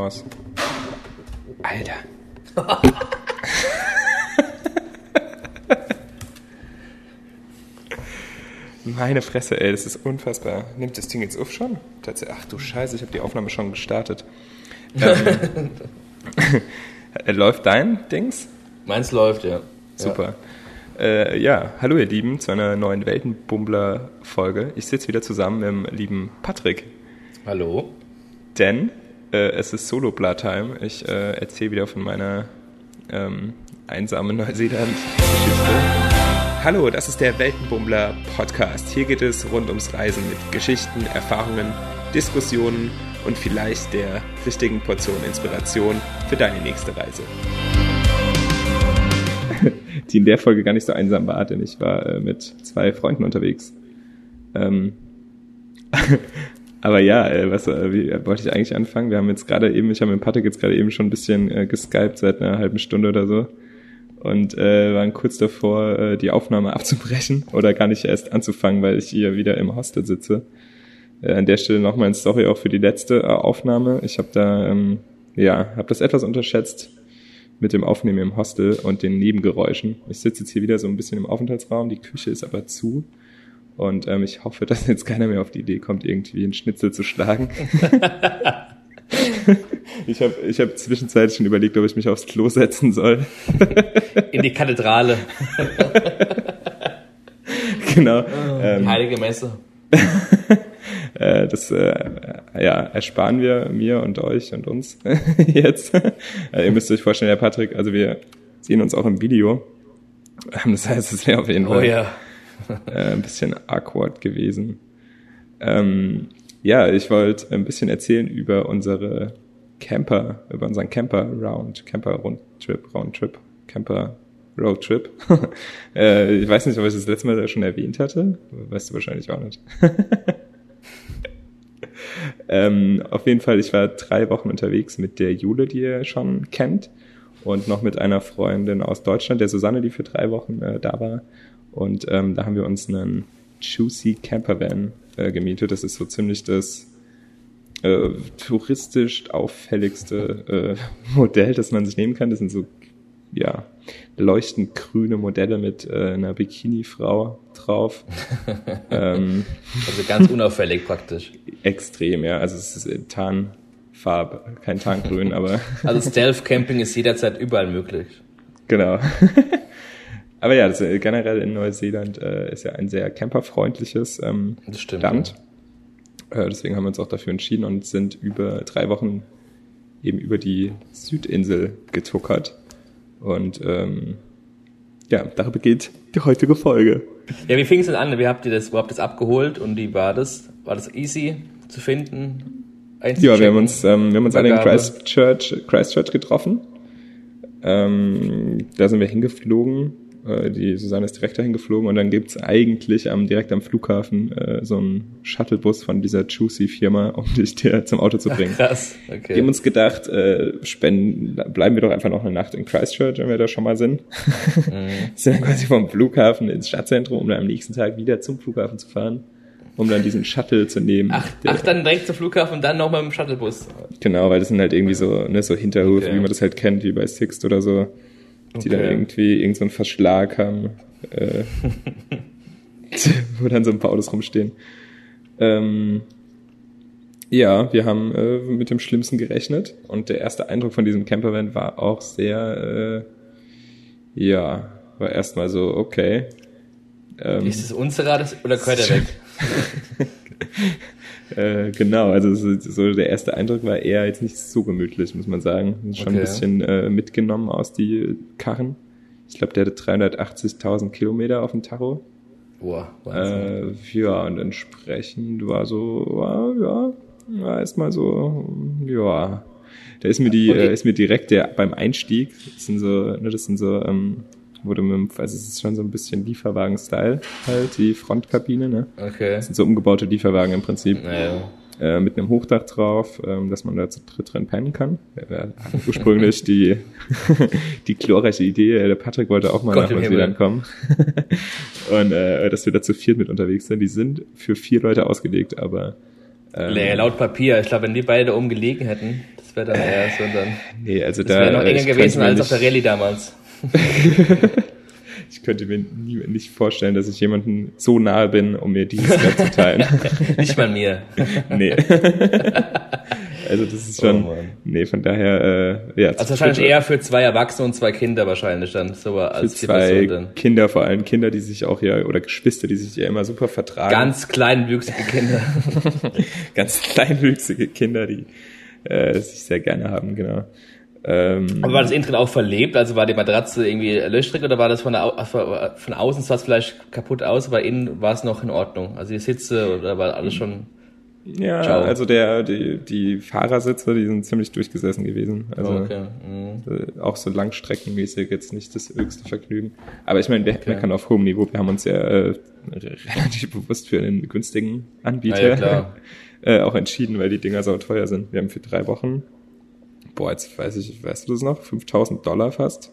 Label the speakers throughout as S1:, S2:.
S1: Was? Alter. Meine Fresse, ey, das ist unfassbar. Nimmt das Ding jetzt auf schon? Ach du Scheiße, ich habe die Aufnahme schon gestartet. Ähm, läuft dein Dings?
S2: Meins läuft, ja.
S1: Super. Ja. Äh, ja, hallo ihr Lieben zu einer neuen Weltenbummler-Folge. Ich sitze wieder zusammen mit dem lieben Patrick.
S2: Hallo.
S1: Denn äh, es ist Solo-Blood-Time. Ich äh, erzähle wieder von meiner ähm, einsamen Neuseeland-Geschichte. Hallo, das ist der Weltenbummler Podcast. Hier geht es rund ums Reisen mit Geschichten, Erfahrungen, Diskussionen und vielleicht der richtigen Portion Inspiration für deine nächste Reise. Die in der Folge gar nicht so einsam war, denn ich war äh, mit zwei Freunden unterwegs. Ähm aber ja, äh, was äh, wie, äh, wollte ich eigentlich anfangen? Wir haben jetzt gerade eben, ich habe mit Patrick jetzt gerade eben schon ein bisschen äh, geskypt seit einer halben Stunde oder so und äh, waren kurz davor, äh, die Aufnahme abzubrechen oder gar nicht erst anzufangen, weil ich hier wieder im Hostel sitze. Äh, an der Stelle nochmal ein Story auch für die letzte äh, Aufnahme. Ich habe da, ähm, ja, habe das etwas unterschätzt mit dem Aufnehmen im Hostel und den Nebengeräuschen. Ich sitze jetzt hier wieder so ein bisschen im Aufenthaltsraum, die Küche ist aber zu. Und ähm, ich hoffe, dass jetzt keiner mehr auf die Idee kommt, irgendwie einen Schnitzel zu schlagen. ich habe ich hab zwischenzeitlich schon überlegt, ob ich mich aufs Klo setzen soll.
S2: In die Kathedrale.
S1: genau.
S2: Oh, ähm, Heilige Messe.
S1: äh, das äh, ja, ersparen wir mir und euch und uns jetzt. äh, ihr müsst euch vorstellen, Herr Patrick, also wir sehen uns auch im Video. Das heißt, es wäre auf jeden
S2: Oh
S1: Fall
S2: ja.
S1: äh, ein bisschen awkward gewesen. Ähm, ja, ich wollte ein bisschen erzählen über unsere Camper, über unseren Camper Round, Camper Rundtrip, Roundtrip, Camper Roadtrip. äh, ich weiß nicht, ob ich das letzte Mal schon erwähnt hatte. Weißt du wahrscheinlich auch nicht. ähm, auf jeden Fall, ich war drei Wochen unterwegs mit der Jule, die ihr schon kennt, und noch mit einer Freundin aus Deutschland, der Susanne, die für drei Wochen äh, da war. Und ähm, da haben wir uns einen Juicy Camper Van äh, gemietet. Das ist so ziemlich das äh, touristisch auffälligste äh, Modell, das man sich nehmen kann. Das sind so ja leuchtend grüne Modelle mit äh, einer Bikini-Frau drauf. ähm,
S2: Also ganz unauffällig praktisch.
S1: extrem, ja. Also es ist in Tarnfarbe, kein Tarngrün, aber
S2: Also Stealth Camping ist jederzeit überall möglich.
S1: genau. Aber ja, das, äh, generell in Neuseeland äh, ist ja ein sehr camperfreundliches ähm,
S2: stimmt.
S1: Land. Äh, deswegen haben wir uns auch dafür entschieden und sind über drei Wochen eben über die Südinsel getuckert. Und ähm, ja, darüber geht die heutige Folge.
S2: Ja, wie fing es denn an? Wie habt ihr das überhaupt das abgeholt und wie war das? War das easy zu finden?
S1: Ja, wir haben uns, ähm, wir haben uns alle in
S2: Übergabe.
S1: Christchurch, Christchurch getroffen. Ähm, da sind wir hingeflogen. Äh, die Susanne ist direkt dahin geflogen und dann gibt's eigentlich am, direkt am Flughafen äh, so einen Shuttlebus von dieser Juicy-Firma, um dich dir zum Auto zu bringen.
S2: Krass,
S1: Wir haben
S2: okay.
S1: uns gedacht, äh, spenden, bleiben wir doch einfach noch eine Nacht in Christchurch, wenn wir da schon mal sind. sind dann quasi vom Flughafen ins Stadtzentrum, um dann am nächsten Tag wieder zum Flughafen zu fahren, um dann diesen Shuttle zu nehmen.
S2: Ach, ach, dann direkt zum Flughafen und dann nochmal mit dem Shuttlebus.
S1: Genau, weil das sind halt irgendwie so, ne, so Hinterhöfe,
S2: Okay.
S1: wie man das halt kennt, wie bei Sixt oder so, die dann irgendwie irgendeinen so einen Verschlag haben, äh, wo dann so ein paar Autos rumstehen. Ähm, ja, wir haben äh, mit dem Schlimmsten gerechnet und der erste Eindruck von diesem Campervan war auch sehr, äh, ja, war erstmal so, okay. Ähm,
S2: Ist es unserer das, oder gehört er weg?
S1: Äh, genau, also so, der erste Eindruck war eher jetzt nicht so gemütlich, muss man sagen. Schon ein
S2: Okay.
S1: bisschen äh, mitgenommen aus die Karren. Ich glaube, der hatte 380.000 Kilometer auf dem Tacho.
S2: Boah, Wahnsinn.
S1: Äh, ja, und entsprechend war so, war, ja, war erstmal so, ja. Da ist mir die,
S2: Okay.
S1: äh, ist mir direkt der beim Einstieg, das sind so, ne, das sind so, ähm, wurde mit, dem- also es ist schon so ein bisschen Lieferwagen-Style halt, die Frontkabine, ne?
S2: okay.
S1: Das sind so umgebaute Lieferwagen im Prinzip
S2: Naja.
S1: äh, mit einem Hochdach drauf, ähm, dass man da zu dritt drin pennen kann. Äh, ursprünglich die, die glorreiche Idee, der Patrick wollte auch mal
S2: Gott
S1: nach Neuseeland kommen. Und äh, dass wir da zu viert mit unterwegs sind. Die sind für vier Leute ausgelegt, aber ähm,
S2: Nee, laut Papier. Ich glaube, wenn wir beide da oben gelegen hätten, das wäre dann eher so dann.
S1: Nee, also
S2: Das
S1: da.
S2: wäre noch enger gewesen als auf der Rallye damals.
S1: Ich könnte mir nie, nicht vorstellen, dass ich jemanden so nahe bin, um mir dieses mitzuteilen.
S2: Nicht mal mir.
S1: nee. also das ist
S2: Oh
S1: schon.
S2: Mann.
S1: nee, von daher, äh, ja.
S2: Also
S1: zu
S2: wahrscheinlich eher für zwei Erwachsene und zwei Kinder wahrscheinlich dann, so
S1: für
S2: als die
S1: zwei
S2: dann.
S1: Kinder, vor allem Kinder, die sich auch ja, oder Geschwister, die sich ja immer super vertragen.
S2: Ganz kleinwüchsige Kinder.
S1: ganz kleinwüchsige Kinder, die äh, sich sehr gerne haben, genau. Ähm,
S2: Aber war das innen drin auch verlebt? Also war die Matratze irgendwie löchrig oder war das von, der, von außen sah es vielleicht kaputt aus, aber innen war es noch in Ordnung? Also die Sitze oder war alles schon...
S1: ja,
S2: Ciao.
S1: also der, die, die Fahrersitze, die sind ziemlich durchgesessen gewesen. Also
S2: okay. mhm.
S1: äh, auch so langstreckenmäßig jetzt nicht das höchste Vergnügen. Aber ich meine, wir meckern auf hohem Niveau. Wir haben uns ja äh, relativ bewusst für einen günstigen Anbieter
S2: Ja, ja, klar.
S1: äh, auch entschieden, weil die Dinger so teuer sind. Wir haben für drei Wochen, boah, jetzt weiß ich, weißt du das noch, 5000 Dollar fast.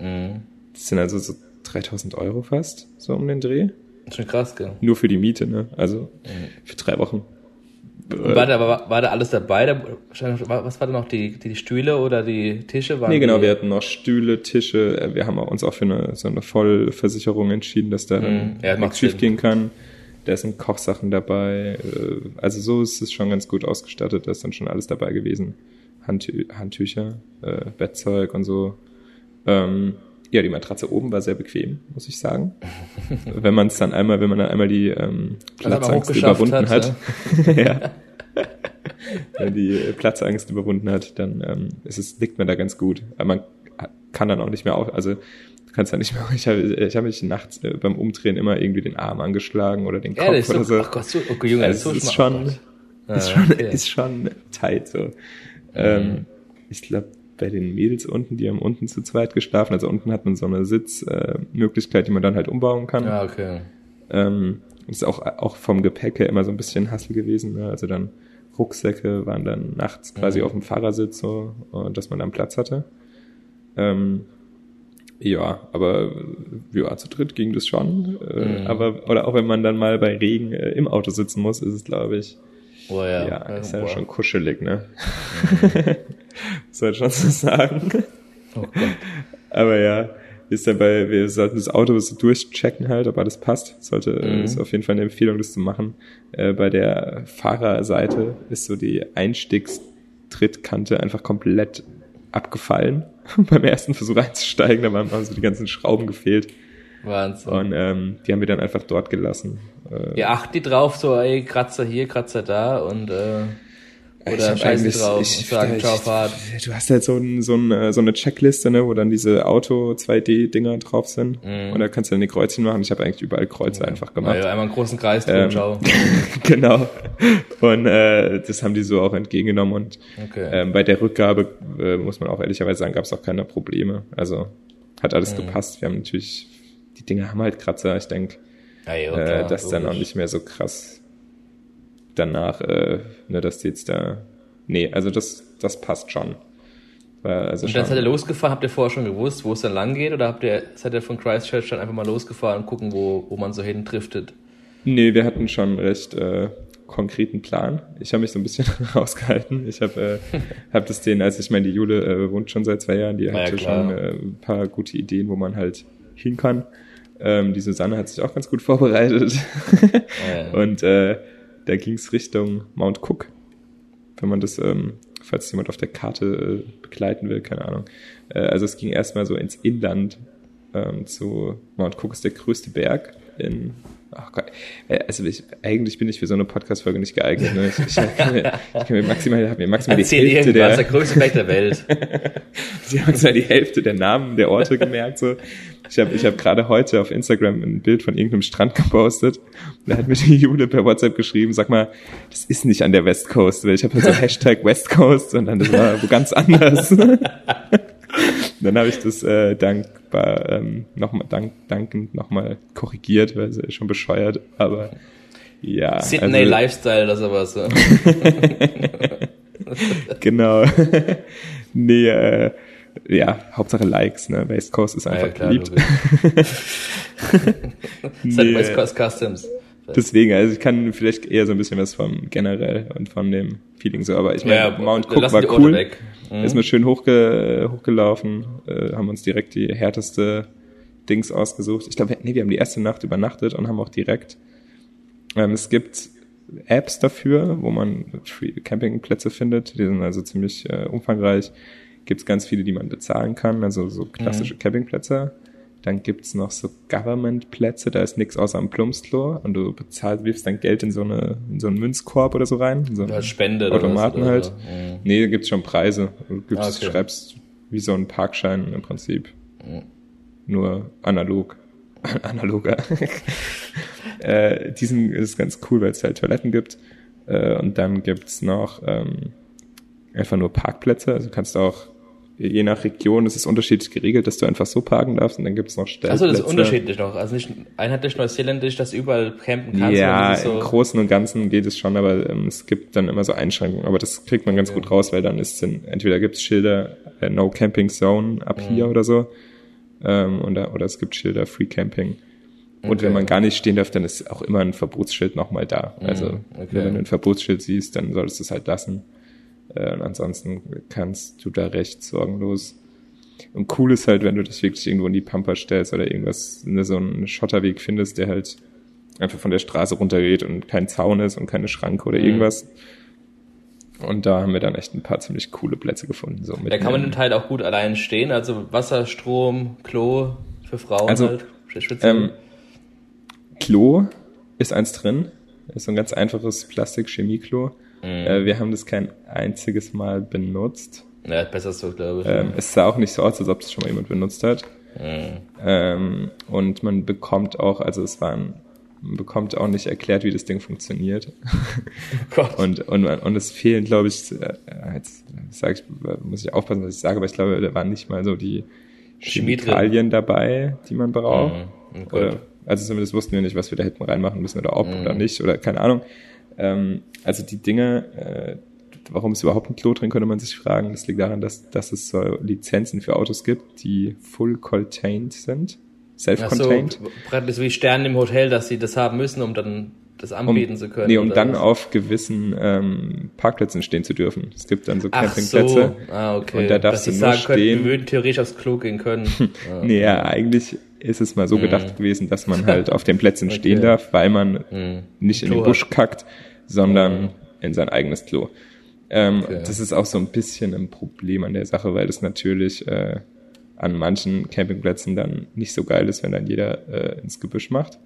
S2: Mhm.
S1: Das sind also so 3000 Euro fast, so um den Dreh.
S2: Schon krass, gell?
S1: Nur für die Miete, ne? Also
S2: Mhm.
S1: für drei Wochen.
S2: War da, war, war da alles dabei? Da, was war da noch? Die, die Stühle oder die Tische? Waren
S1: Nee, genau, wir hatten noch Stühle, Tische. äh, Wir haben uns auch für eine, so eine Vollversicherung entschieden, dass da dann
S2: Mhm. Ja,
S1: nichts schief gehen kann. Da sind Kochsachen dabei. äh, Also so ist es schon ganz gut ausgestattet. Da ist dann schon alles dabei gewesen. Handtü Handtücher, äh, Bettzeug und so. Ähm, ja, die Matratze oben war sehr bequem, muss ich sagen. wenn man es dann einmal, wenn man dann einmal die ähm,
S2: Also
S1: Platzangst überwunden
S2: hat,
S1: hat, ja. wenn die äh, Platzangst überwunden hat, dann ähm, ist es, liegt man da ganz gut. Aber man kann dann auch nicht mehr auf, also du kannst ja nicht mehr, ich habe ich hab mich nachts äh, beim Umdrehen immer irgendwie den Arm angeschlagen oder den Kopf
S2: Ja, ist
S1: oder
S2: so, ach Gott, so, okay, Junge, das ist
S1: also es ist schon,
S2: oh
S1: ist
S2: Ah,
S1: schon,
S2: okay.
S1: ist schon tight so. Ähm, ich glaube, bei den Mädels unten, die haben unten zu zweit geschlafen, also unten hat man so eine Sitzmöglichkeit, äh, die man dann halt umbauen kann.
S2: Ja, okay.
S1: Ähm, ist auch, auch vom Gepäck her immer so ein bisschen Hassel gewesen. Ne? Also dann Rucksäcke waren dann nachts quasi
S2: Mhm.
S1: auf dem Fahrersitz so, dass man dann Platz hatte. Ähm, ja, aber ja, zu dritt ging das schon. Äh,
S2: Mhm.
S1: Aber, oder auch wenn man dann mal bei Regen äh, im Auto sitzen muss, ist es, glaube ich,
S2: Oh ja.
S1: ja, ist ja schon kuschelig, ne? Soll schon so sagen.
S2: Oh Gott.
S1: Aber ja, ist dann bei, wir sollten das Auto so durchchecken halt, ob alles passt. Sollte,
S2: Mhm.
S1: ist auf jeden Fall eine Empfehlung, das zu machen. Äh, bei der Fahrerseite ist so die Einstiegstrittkante einfach komplett abgefallen. Beim ersten Versuch einzusteigen, da waren haben so die ganzen Schrauben gefehlt.
S2: Wahnsinn.
S1: Und ähm, die haben wir dann einfach dort gelassen. Äh,
S2: Ja, acht die drauf, so, ey, Kratzer hier, Kratzer da und, äh,
S1: Ich
S2: oder scheißen
S1: eigentlich-
S2: drauf
S1: ich-
S2: und sagen,
S1: ich-
S2: ciao, Fahrt.
S1: Du hast halt so, ein, so, ein, so eine Checkliste, ne, wo dann diese Auto-2D-Dinger drauf sind.
S2: Mhm.
S1: Und da kannst du dann die Kreuzchen machen. Ich habe eigentlich überall Kreuze einfach gemacht.
S2: Ja, einmal einen großen Kreis drum,
S1: Ähm,
S2: ciao.
S1: genau. Und äh, das haben die so auch entgegengenommen. Und
S2: Okay.
S1: ähm, bei der Rückgabe, äh, muss man auch ehrlicherweise sagen, gab es auch keine Probleme. Also hat alles
S2: Mhm.
S1: gepasst. Wir haben natürlich, die Dinge haben halt Kratzer. Ich denke,
S2: ja, ja,
S1: äh,
S2: klar,
S1: dass dann auch nicht mehr so krass danach, äh, ne, dass die jetzt da. Nee, also das, das passt schon. War also
S2: Und dann seid ihr losgefahren, habt ihr vorher schon gewusst, wo es dann lang geht, oder habt ihr, seid ihr von Christchurch dann einfach mal losgefahren und gucken, wo, wo man so hin driftet?
S1: Nee, wir hatten schon einen recht äh, konkreten Plan. Ich habe mich so ein bisschen rausgehalten. Ich habe äh, hab das denen, als ich meine, die Jule äh, wohnt schon seit zwei Jahren, die
S2: ja,
S1: hatte
S2: klar.
S1: schon äh, ein paar gute Ideen, wo man halt hin kann. Ähm, die Susanne hat sich auch ganz gut vorbereitet.
S2: Ja.
S1: Und äh, da ging es Richtung Mount Cook. Wenn man das, ähm, falls jemand auf der Karte äh, begleiten will, keine Ahnung. Äh, also es ging erstmal so ins Inland ähm, zu Mount Cook ist der größte Berg in Ach Gott. Äh, Also ich, eigentlich bin ich für so eine Podcast-Folge nicht geeignet. Ne? Ich, ich, kann mir, ich kann mir maximal, mir maximal die Hälfte der,
S2: der größte Berg der Welt.
S1: Sie haben zwar die Hälfte der Namen der Orte gemerkt. So. Ich habe ich hab gerade heute auf Instagram ein Bild von irgendeinem Strand gepostet. Da hat mir die Jule per WhatsApp geschrieben, sag mal, das ist nicht an der West Coast. Weil ich habe halt so Hashtag West Coast und dann das war wo ganz anders. dann habe ich das äh, dankbar ähm, nochmal dank, dankend nochmal korrigiert, weil es ist schon bescheuert. Aber ja.
S2: Sydney
S1: also-
S2: Lifestyle oder sowas. So.
S1: Genau. nee, äh, ja, Hauptsache Likes, ne? West Coast ist einfach
S2: ja, klar,
S1: beliebt. Nee,
S2: West Coast Customs.
S1: Deswegen, also ich kann vielleicht eher so ein bisschen was vom generell und von dem Feeling so, aber ich meine,
S2: Ja,
S1: Mount Cook war cool.
S2: weg. Mhm.
S1: Ist mir schön hochge hochgelaufen, äh, haben uns direkt die härteste Dings ausgesucht. Ich glaube, nee, wir haben die erste Nacht übernachtet und haben auch direkt. Ähm, es gibt Apps dafür, wo man Free Campingplätze findet. Die sind also ziemlich äh, umfangreich. Gibt es ganz viele, die man bezahlen kann, also so klassische Campingplätze. Dann gibt's noch so Government-Plätze, da ist nichts außer am Plumpsklo und du bezahlst, wirfst dein Geld in so eine in so einen Münzkorb oder so rein. in So einen
S2: Als Spende oder
S1: Automaten
S2: was, oder
S1: halt.
S2: Mhm.
S1: Nee, da gibt's schon Preise. Du gibst,
S2: Ah, okay.
S1: schreibst wie so einen Parkschein im Prinzip.
S2: Mhm.
S1: Nur analog. Analoger. äh, diesen ist ganz cool, weil es halt Toiletten gibt. Äh, und dann gibt's noch ähm, einfach nur Parkplätze. Also du kannst auch, je nach Region ist es unterschiedlich geregelt, dass du einfach so parken darfst. Und dann gibt's noch Stellplätze.
S2: Achso, das ist unterschiedlich noch. Also nicht einheitlich neuseeländisch, dass du überall campen kannst.
S1: Ja,
S2: ist
S1: im
S2: so,
S1: Großen und Ganzen geht es schon, aber ähm, es gibt dann immer so Einschränkungen. Aber das kriegt man ganz gut raus, weil dann ist dann, entweder gibt's Schilder äh, No Camping Zone ab hier
S2: Mhm.
S1: oder so, ähm, oder, oder es gibt Schilder Free Camping. Und
S2: Okay.
S1: wenn man gar nicht stehen darf, dann ist auch immer ein Verbotsschild nochmal da. Also
S2: Mhm, okay.
S1: wenn du ein Verbotsschild siehst, dann solltest du es halt lassen. Äh, und ansonsten kannst du da recht sorgenlos. Und cool ist halt, wenn du dich wirklich irgendwo in die Pampa stellst oder irgendwas, ne, so einen Schotterweg findest, der halt einfach von der Straße runtergeht und kein Zaun ist und keine Schranke oder
S2: Mhm.
S1: irgendwas. Und da haben wir dann echt ein paar ziemlich coole Plätze gefunden. So
S2: da kann man den Teil auch gut allein stehen. Also Wasser, Strom, Klo für Frauen
S1: Also,
S2: halt.
S1: ähm, Klo ist eins drin. Ist so ein ganz einfaches Plastik-Chemie-Klo.
S2: Mhm.
S1: Äh, wir haben das kein einziges Mal benutzt.
S2: ja, besser so, glaube ich.
S1: Ähm, es sah auch nicht so aus, als ob es schon mal jemand benutzt hat.
S2: Mhm.
S1: Ähm, und man bekommt auch, also es war ein, man bekommt auch nicht erklärt, wie das Ding funktioniert.
S2: Gott.
S1: Und, und, und es fehlen, glaube ich, äh, jetzt sag ich, muss ich aufpassen, was ich sage, aber ich glaube, da waren nicht mal so die. Chemikalien dabei, die man braucht.
S2: Mhm, gut.
S1: Oder, also zumindest wussten wir nicht, was wir da hätten reinmachen müssen oder ob oder nicht oder keine Ahnung. Ähm, also die Dinge, äh, warum es überhaupt ein Klo drin, könnte man sich fragen. Das liegt daran, dass, dass es so Lizenzen für Autos gibt, die full contained sind.
S2: Ach so,
S1: Self-contained.
S2: praktisch wie Sterne im Hotel, dass sie das haben müssen, um dann das anbieten zu können.
S1: Nee, um dann
S2: was?
S1: auf gewissen ähm, Parkplätzen stehen zu dürfen. Es gibt dann so
S2: Ach
S1: Campingplätze.
S2: so, ah, okay.
S1: Und da darfst
S2: Dass
S1: du
S2: sie
S1: nur
S2: sagen können,
S1: stehen.
S2: wir würden theoretisch aufs Klo gehen können. Ah.
S1: Nee, ja, eigentlich ist es mal so gedacht gewesen, dass man halt auf den Plätzen
S2: Okay.
S1: stehen darf, weil man
S2: Hm.
S1: nicht in den Busch kackt, sondern in sein eigenes Klo. Ähm,
S2: Okay.
S1: Das ist auch so ein bisschen ein Problem an der Sache, weil das natürlich äh, an manchen Campingplätzen dann nicht so geil ist, wenn dann jeder äh, ins Gebüsch macht.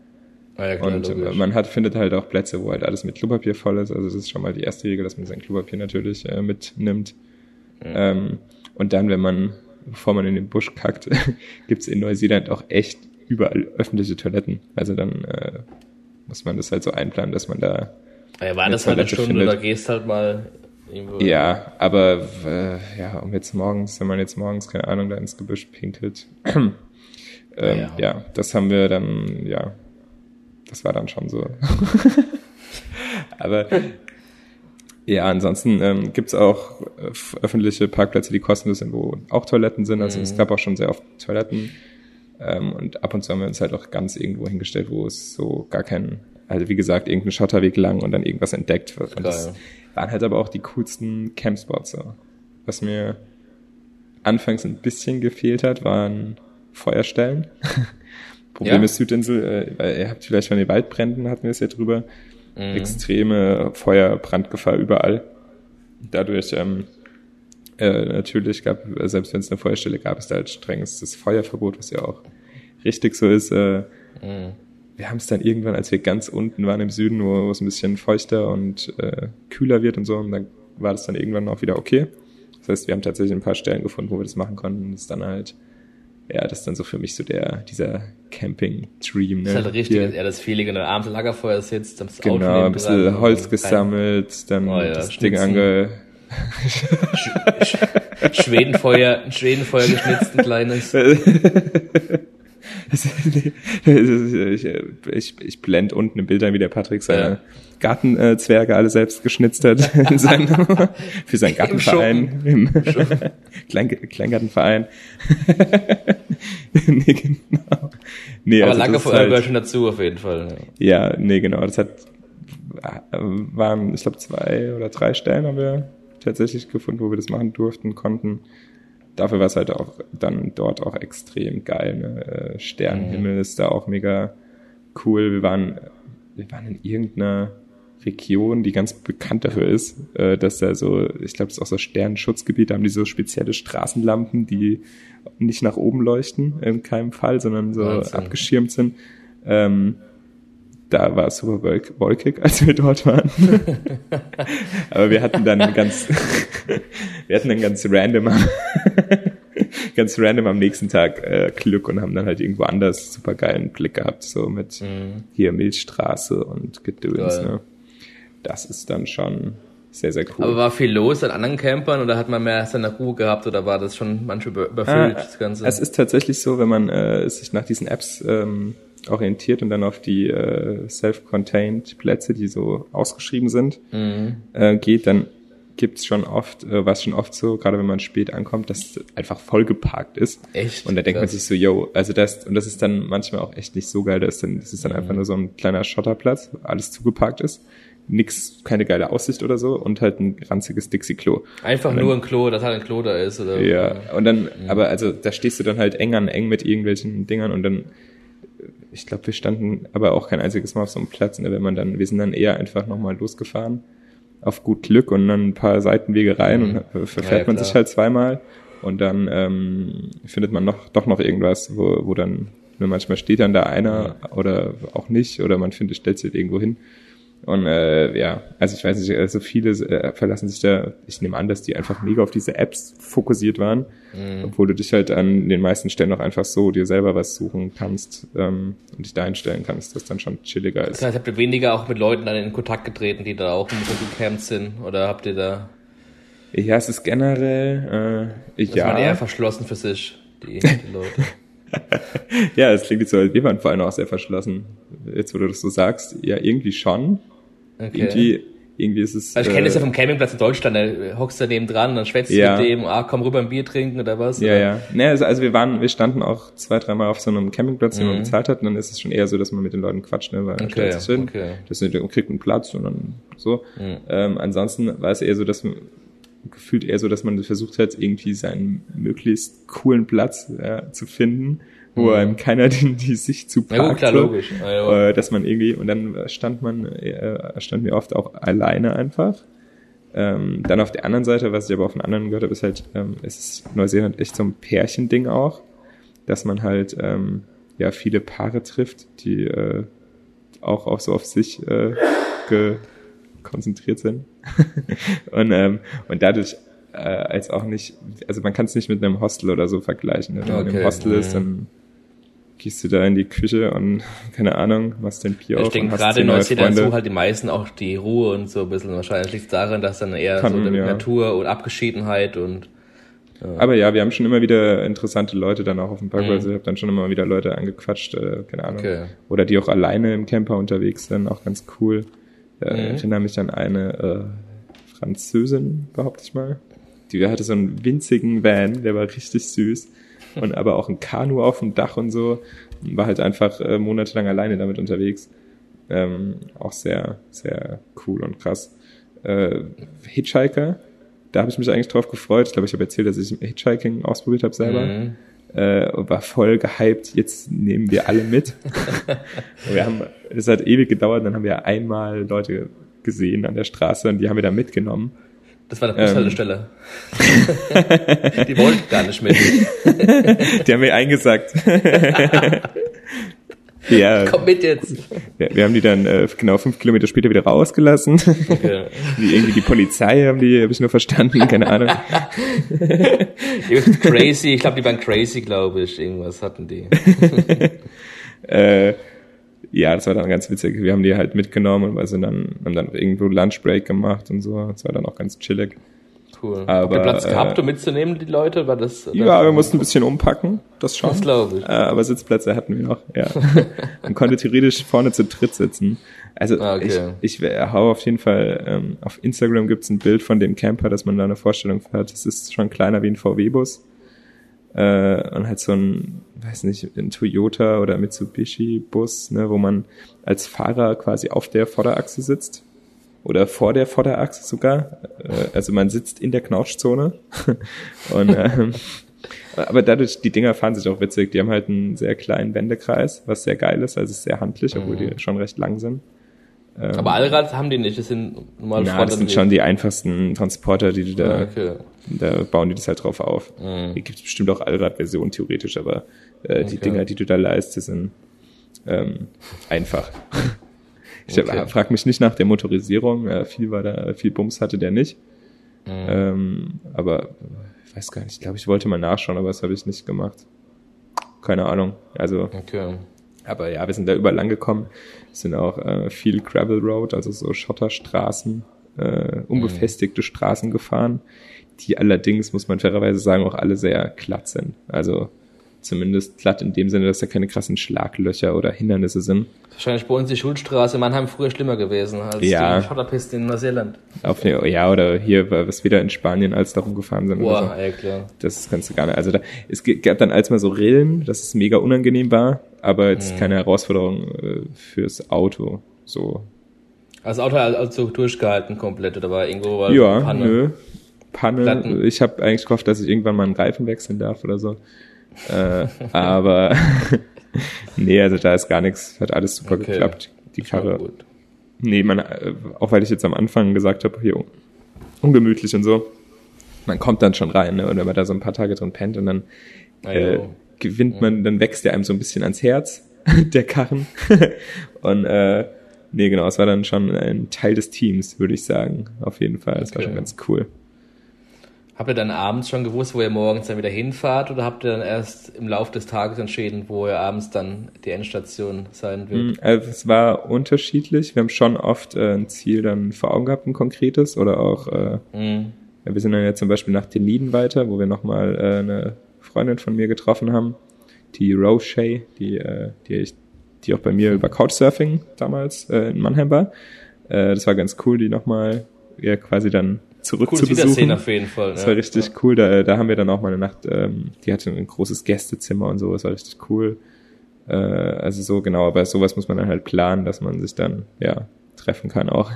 S2: Ah, ja, klar,
S1: Und äh,
S2: logisch.
S1: man hat, findet halt auch Plätze, wo halt alles mit Klopapier voll ist. Also das ist schon mal die erste Regel, dass man sein Klopapier natürlich äh, mitnimmt. Ähm, und dann, wenn man, bevor man in den Busch kackt, gibt's in Neuseeland auch echt überall öffentliche Toiletten. Also dann äh, muss man das halt so einplanen, dass man da
S2: ja, war das halt eine Stunde,
S1: findet.
S2: da gehst halt mal irgendwo.
S1: Ja, aber äh, ja, um jetzt morgens, wenn man jetzt morgens, keine Ahnung, da ins Gebüsch pinkelt. ähm,
S2: Ja.
S1: ja. das haben wir dann, ja, das war dann schon so. aber ja, ansonsten ähm, gibt's auch äh, öffentliche Parkplätze, die kostenlos sind, wo auch Toiletten sind. Also es gab auch schon sehr oft Toiletten. Ähm, und ab und zu haben wir uns halt auch ganz irgendwo hingestellt, wo es so gar keinen, also wie gesagt, irgendein Schotterweg lang und dann irgendwas entdeckt wird. Und das waren halt aber auch die coolsten Campspots. So. Was mir anfangs ein bisschen gefehlt hat, waren Feuerstellen. Problem
S2: Ja?
S1: ist Südinsel, äh, weil ihr habt vielleicht von den Waldbränden, hatten wir es ja drüber,
S2: Mhm.
S1: extreme Feuer, Brandgefahr überall. Dadurch ähm, äh, natürlich gab, selbst wenn es eine Feuerstelle gab, es da halt strengstes Feuerverbot, was ja auch richtig so ist. Äh,
S2: Mhm.
S1: wir haben es dann irgendwann, als wir ganz unten waren im Süden, wo, wo es ein bisschen feuchter und äh, kühler wird und so, und dann war das dann irgendwann auch wieder okay. Das heißt, wir haben tatsächlich ein paar Stellen gefunden, wo wir das machen konnten. Das ist dann halt, ja, das ist dann so für mich so der, dieser Camping-Dream. Ne?
S2: Das ist halt richtig,
S1: Hier-
S2: er das Feeling, wenn du abends Lagerfeuer sitzt, das Auto
S1: Genau,
S2: neben
S1: ein bisschen Holz gesammelt, dann
S2: Oh ja,
S1: das Ding
S2: schnitzen.
S1: ange...
S2: Sch- Schwedenfeuer, ein Schwedenfeuer geschnitzt, ein kleines.
S1: ich, ich, ich blende unten im Bild ein, wie der Patrick seine
S2: Ja.
S1: Gartenzwerge alle selbst geschnitzt hat in seinem, für seinen Gartenverein. Im Klein, Kleingartenverein. nee, genau.
S2: nee, Aber also lange vorher halt, schon dazu auf jeden Fall.
S1: Ja. ja, nee, genau. Das hat waren, ich glaube, zwei oder drei Stellen haben wir tatsächlich gefunden, wo wir das machen durften, konnten. Dafür war es halt auch dann dort auch extrem geil. Ne? Äh, Sternenhimmel mhm. ist da auch mega cool. Wir waren, wir waren in irgendeiner Region, die ganz bekannt dafür ist, äh, dass da so, ich glaube, das ist auch so Sternenschutzgebiet, da haben die so spezielle Straßenlampen, die nicht nach oben leuchten in keinem Fall, sondern so Wahnsinn. abgeschirmt sind. Ähm, da war es super wolkig, als wir dort waren. Aber wir hatten dann ganz, wir hatten dann ganz random, ganz random am nächsten Tag äh, Glück und haben dann halt irgendwo anders super geilen Blick gehabt, so mit mhm. hier Milchstraße und Gedöns. Ne? Das ist dann schon sehr, sehr cool.
S2: Aber war viel los an anderen Campern oder hat man mehr seine Ruhe gehabt oder war das schon manchmal überfüllt,
S1: ah, das Ganze? Es ist tatsächlich so, wenn man äh, sich nach diesen Apps ähm, orientiert und dann auf die äh, self-contained Plätze, die so ausgeschrieben sind, mhm. äh, geht, dann gibt's schon oft, äh, was schon oft so, gerade wenn man spät ankommt, dass einfach vollgeparkt ist.
S2: Echt?
S1: Und da denkt Krass. man sich so, yo, also das, und das ist dann manchmal auch echt nicht so geil, dass dann, das ist dann mhm. einfach nur so ein kleiner Schotterplatz, wo alles zugeparkt ist. Nix, keine geile Aussicht oder so und halt ein ranziges Dixie-Klo.
S2: Einfach
S1: dann,
S2: nur ein Klo, dass halt ein Klo da ist, oder?
S1: Ja, und dann, mhm. aber also, da stehst du dann halt eng an eng mit irgendwelchen Dingern und dann ich glaube, wir standen aber auch kein einziges Mal auf so einem Platz. Ne? Wenn man dann, wir sind dann eher einfach nochmal losgefahren auf gut Glück und dann ein paar Seitenwege rein mhm. und verfährt ja, man sich halt zweimal und dann ähm, findet man noch doch noch irgendwas, wo, wo dann nur manchmal steht dann da einer oder auch nicht oder man findet, stellt sich irgendwo hin und äh, ja, also ich weiß nicht, also viele äh, verlassen sich da, ich nehme an, dass die einfach mega auf diese Apps fokussiert waren, mhm. obwohl du dich halt an den meisten Stellen auch einfach so dir selber was suchen kannst ähm, und dich da einstellen kannst, das dann schon chilliger ist.
S2: Das heißt, habt ihr weniger auch mit Leuten dann in Kontakt getreten, die da auch im Camp sind oder habt ihr da...
S1: Ja, es ist generell, äh,
S2: das ja. eher verschlossen für sich, die, die Leute.
S1: ja, es klingt jetzt so, wir waren vor allem auch sehr verschlossen. Jetzt, wo du das so sagst, ja, irgendwie schon. Okay. Irgendwie, irgendwie ist es.
S2: Also ich kenne äh, das ja vom Campingplatz in Deutschland, da hockst du daneben dran, dann schwätzt ja. mit dem, ah, komm rüber ein Bier trinken oder was.
S1: Ja, oder? ja. Ne, also, also wir waren, wir standen auch zwei, dreimal auf so einem Campingplatz, den mhm. man bezahlt hat, und dann ist es schon eher so, dass man mit den Leuten quatscht, ne, weil man okay, stellt sich hin, okay. das kriegt einen Platz und dann so. Mhm. Ähm, ansonsten war es eher so, dass man gefühlt eher so, dass man versucht hat, irgendwie seinen möglichst coolen Platz ja, zu finden wo mhm. einem keiner die, die Sicht zu
S2: packt. Ja, gut, klar, logisch.
S1: Äh, dass man irgendwie, und dann stand man, äh, standen wir oft auch alleine einfach. Ähm, dann auf der anderen Seite, was ich aber auch von anderen gehört habe, ist halt, ähm, es ist Neuseeland echt so ein Pärchending auch, dass man halt ähm, ja viele Paare trifft, die äh, auch, auch so auf sich äh, ge konzentriert sind. und, ähm, und dadurch äh, als auch nicht, also man kann es nicht mit einem Hostel oder so vergleichen. Ne? Wenn okay. man im Hostel ist, dann gehst du da in die Küche und keine Ahnung, machst dein Bier
S2: ich auf. Ich denke, gerade in Neuseeland so halt die meisten auch die Ruhe und so ein bisschen. Wahrscheinlich liegt daran, dass dann eher Kann, so die ja. Natur und Abgeschiedenheit und
S1: ja. Aber ja, wir haben schon immer wieder interessante Leute dann auch auf dem Parkplatz. Mhm. Also ich habe dann schon immer wieder Leute angequatscht, äh, keine Ahnung. Okay. Oder die auch alleine im Camper unterwegs sind, auch ganz cool. Äh, mhm. Ich erinnere mich an eine äh, Französin, behaupte ich mal. Die hatte so einen winzigen Van, der war richtig süß und aber auch ein Kanu auf dem Dach und so. War halt einfach äh, monatelang alleine damit unterwegs. Ähm, auch sehr, sehr cool und krass. Äh, Hitchhiker, da habe ich mich eigentlich drauf gefreut. Ich glaube, ich habe erzählt, dass ich Hitchhiking ausprobiert habe selber. Mhm. Äh, war voll gehypt, jetzt nehmen wir alle mit. wir haben, es hat ewig gedauert, dann haben wir einmal Leute gesehen an der Straße und die haben wir da mitgenommen.
S2: Das war der Bushaltestelle. Ähm. die wollten gar nicht mit.
S1: die haben mir eingesagt.
S2: ja. Komm mit jetzt.
S1: Ja, wir haben die dann äh, genau fünf Kilometer später wieder rausgelassen. Okay. Wie irgendwie die Polizei haben die, habe ich nur verstanden, keine Ahnung.
S2: crazy, ich glaube, die waren crazy, glaube ich. Irgendwas hatten die.
S1: äh, ja, das war dann ganz witzig. Wir haben die halt mitgenommen und wir sind dann, haben dann irgendwo Lunchbreak gemacht und so. Das war dann auch ganz chillig.
S2: Cool. Aber, Habt ihr Platz gehabt, um mitzunehmen, die Leute? War das,
S1: das ja, wir mussten ein bisschen umpacken, das schon.
S2: Das glaube ich. Äh,
S1: aber Sitzplätze hatten wir noch, ja. Man konnte theoretisch vorne zu dritt sitzen. Also ah, okay. ich, ich hau auf jeden Fall, ähm, auf Instagram gibt's ein Bild von dem Camper, dass man da eine Vorstellung hat. Es ist schon kleiner wie ein VW-Bus. Äh, und halt so ein, weiß nicht, ein Toyota oder Mitsubishi-Bus, ne, wo man als Fahrer quasi auf der Vorderachse sitzt oder vor der Vorderachse sogar. Äh, also man sitzt in der Knautschzone und ähm, aber dadurch, die Dinger fahren sich auch witzig. Die haben halt einen sehr kleinen Wendekreis, was sehr geil ist. Also es ist sehr handlich, obwohl
S2: Mhm.
S1: die schon recht lang sind. Ähm,
S2: Aber Allrad haben die nicht, das sind normale
S1: na, das sind schon die einfachsten Transporter, die du da,
S2: Okay.
S1: Da bauen die das halt drauf auf.
S2: Mhm.
S1: Hier gibt es bestimmt auch Allrad-Versionen theoretisch, aber äh, die
S2: Okay.
S1: Dinger, die du da leistest, sind ähm, einfach. Ich
S2: Okay.
S1: frage mich nicht nach der Motorisierung. Äh, viel war da, viel Bums hatte der nicht.
S2: Mhm.
S1: Ähm, aber ich weiß gar nicht. Ich glaube, ich wollte mal nachschauen, aber das habe ich nicht gemacht. Keine Ahnung. Also,
S2: Okay.
S1: aber ja, wir sind da überall lang gekommen. Es sind auch äh, viel Gravel Road, also so Schotterstraßen, äh, unbefestigte Straßen gefahren, die allerdings, muss man fairerweise sagen, auch alle sehr glatt sind. Also zumindest glatt in dem Sinne, dass da keine krassen Schlaglöcher oder Hindernisse sind.
S2: Wahrscheinlich bei uns die Schulstraße in Mannheim früher schlimmer gewesen als
S1: Ja.
S2: die Schotterpiste in Neuseeland.
S1: Auf eine, ja, oder hier, was wieder in Spanien als darum gefahren sind. oder so.
S2: Boah, ey, klar.
S1: Das kannst du gar nicht. Also da, es gab dann als mal so Rillen, dass es mega unangenehm war, aber jetzt keine Herausforderung äh, fürs Auto. So.
S2: Also das Auto hat also durchgehalten komplett oder war irgendwo war
S1: Ja,
S2: Panne?
S1: nö. Panne.
S2: Platten.
S1: Ich habe eigentlich gehofft, dass ich irgendwann mal einen Reifen wechseln darf oder so. Äh, aber nee, also da ist gar nichts, hat alles super
S2: Okay.
S1: geklappt. Die Karre.
S2: gut.
S1: Nee, man, äh, auch weil ich jetzt am Anfang gesagt habe, hier un- ungemütlich und so. Man kommt dann schon rein, ne? Und wenn man da so ein paar Tage drin pennt und dann äh, gewinnt man, dann wächst der einem so ein bisschen ans Herz, der Karren. und äh, nee, genau, es war dann schon ein Teil des Teams, würde ich sagen. Auf jeden Fall. Das war
S2: Okay.
S1: schon ganz cool.
S2: Habt ihr dann abends schon gewusst, wo ihr morgens dann wieder hinfahrt oder habt ihr dann erst im Laufe des Tages entschieden, wo ihr abends dann die Endstation sein wird?
S1: Mm, Also es war unterschiedlich. Wir haben schon oft äh, ein Ziel dann vor Augen gehabt, ein konkretes. Oder auch, äh,
S2: Mhm.
S1: ja, wir sind dann jetzt zum Beispiel nach Deliden weiter, wo wir nochmal äh, eine Freundin von mir getroffen haben, die Roche, die, äh, die, ich, die auch bei mir über Couchsurfing damals äh, in Mannheim war. Äh, das war ganz cool, die nochmal ja, quasi dann zurück
S2: Cooles
S1: zu besuchen.
S2: Wiedersehen auf jeden Fall.
S1: Das
S2: ja.
S1: war richtig cool. Da, da haben wir dann auch mal eine Nacht, ähm, die hatte ein großes Gästezimmer und so, das war richtig cool. Äh, also so genau, aber sowas muss man dann halt planen, dass man sich dann, ja, treffen kann auch.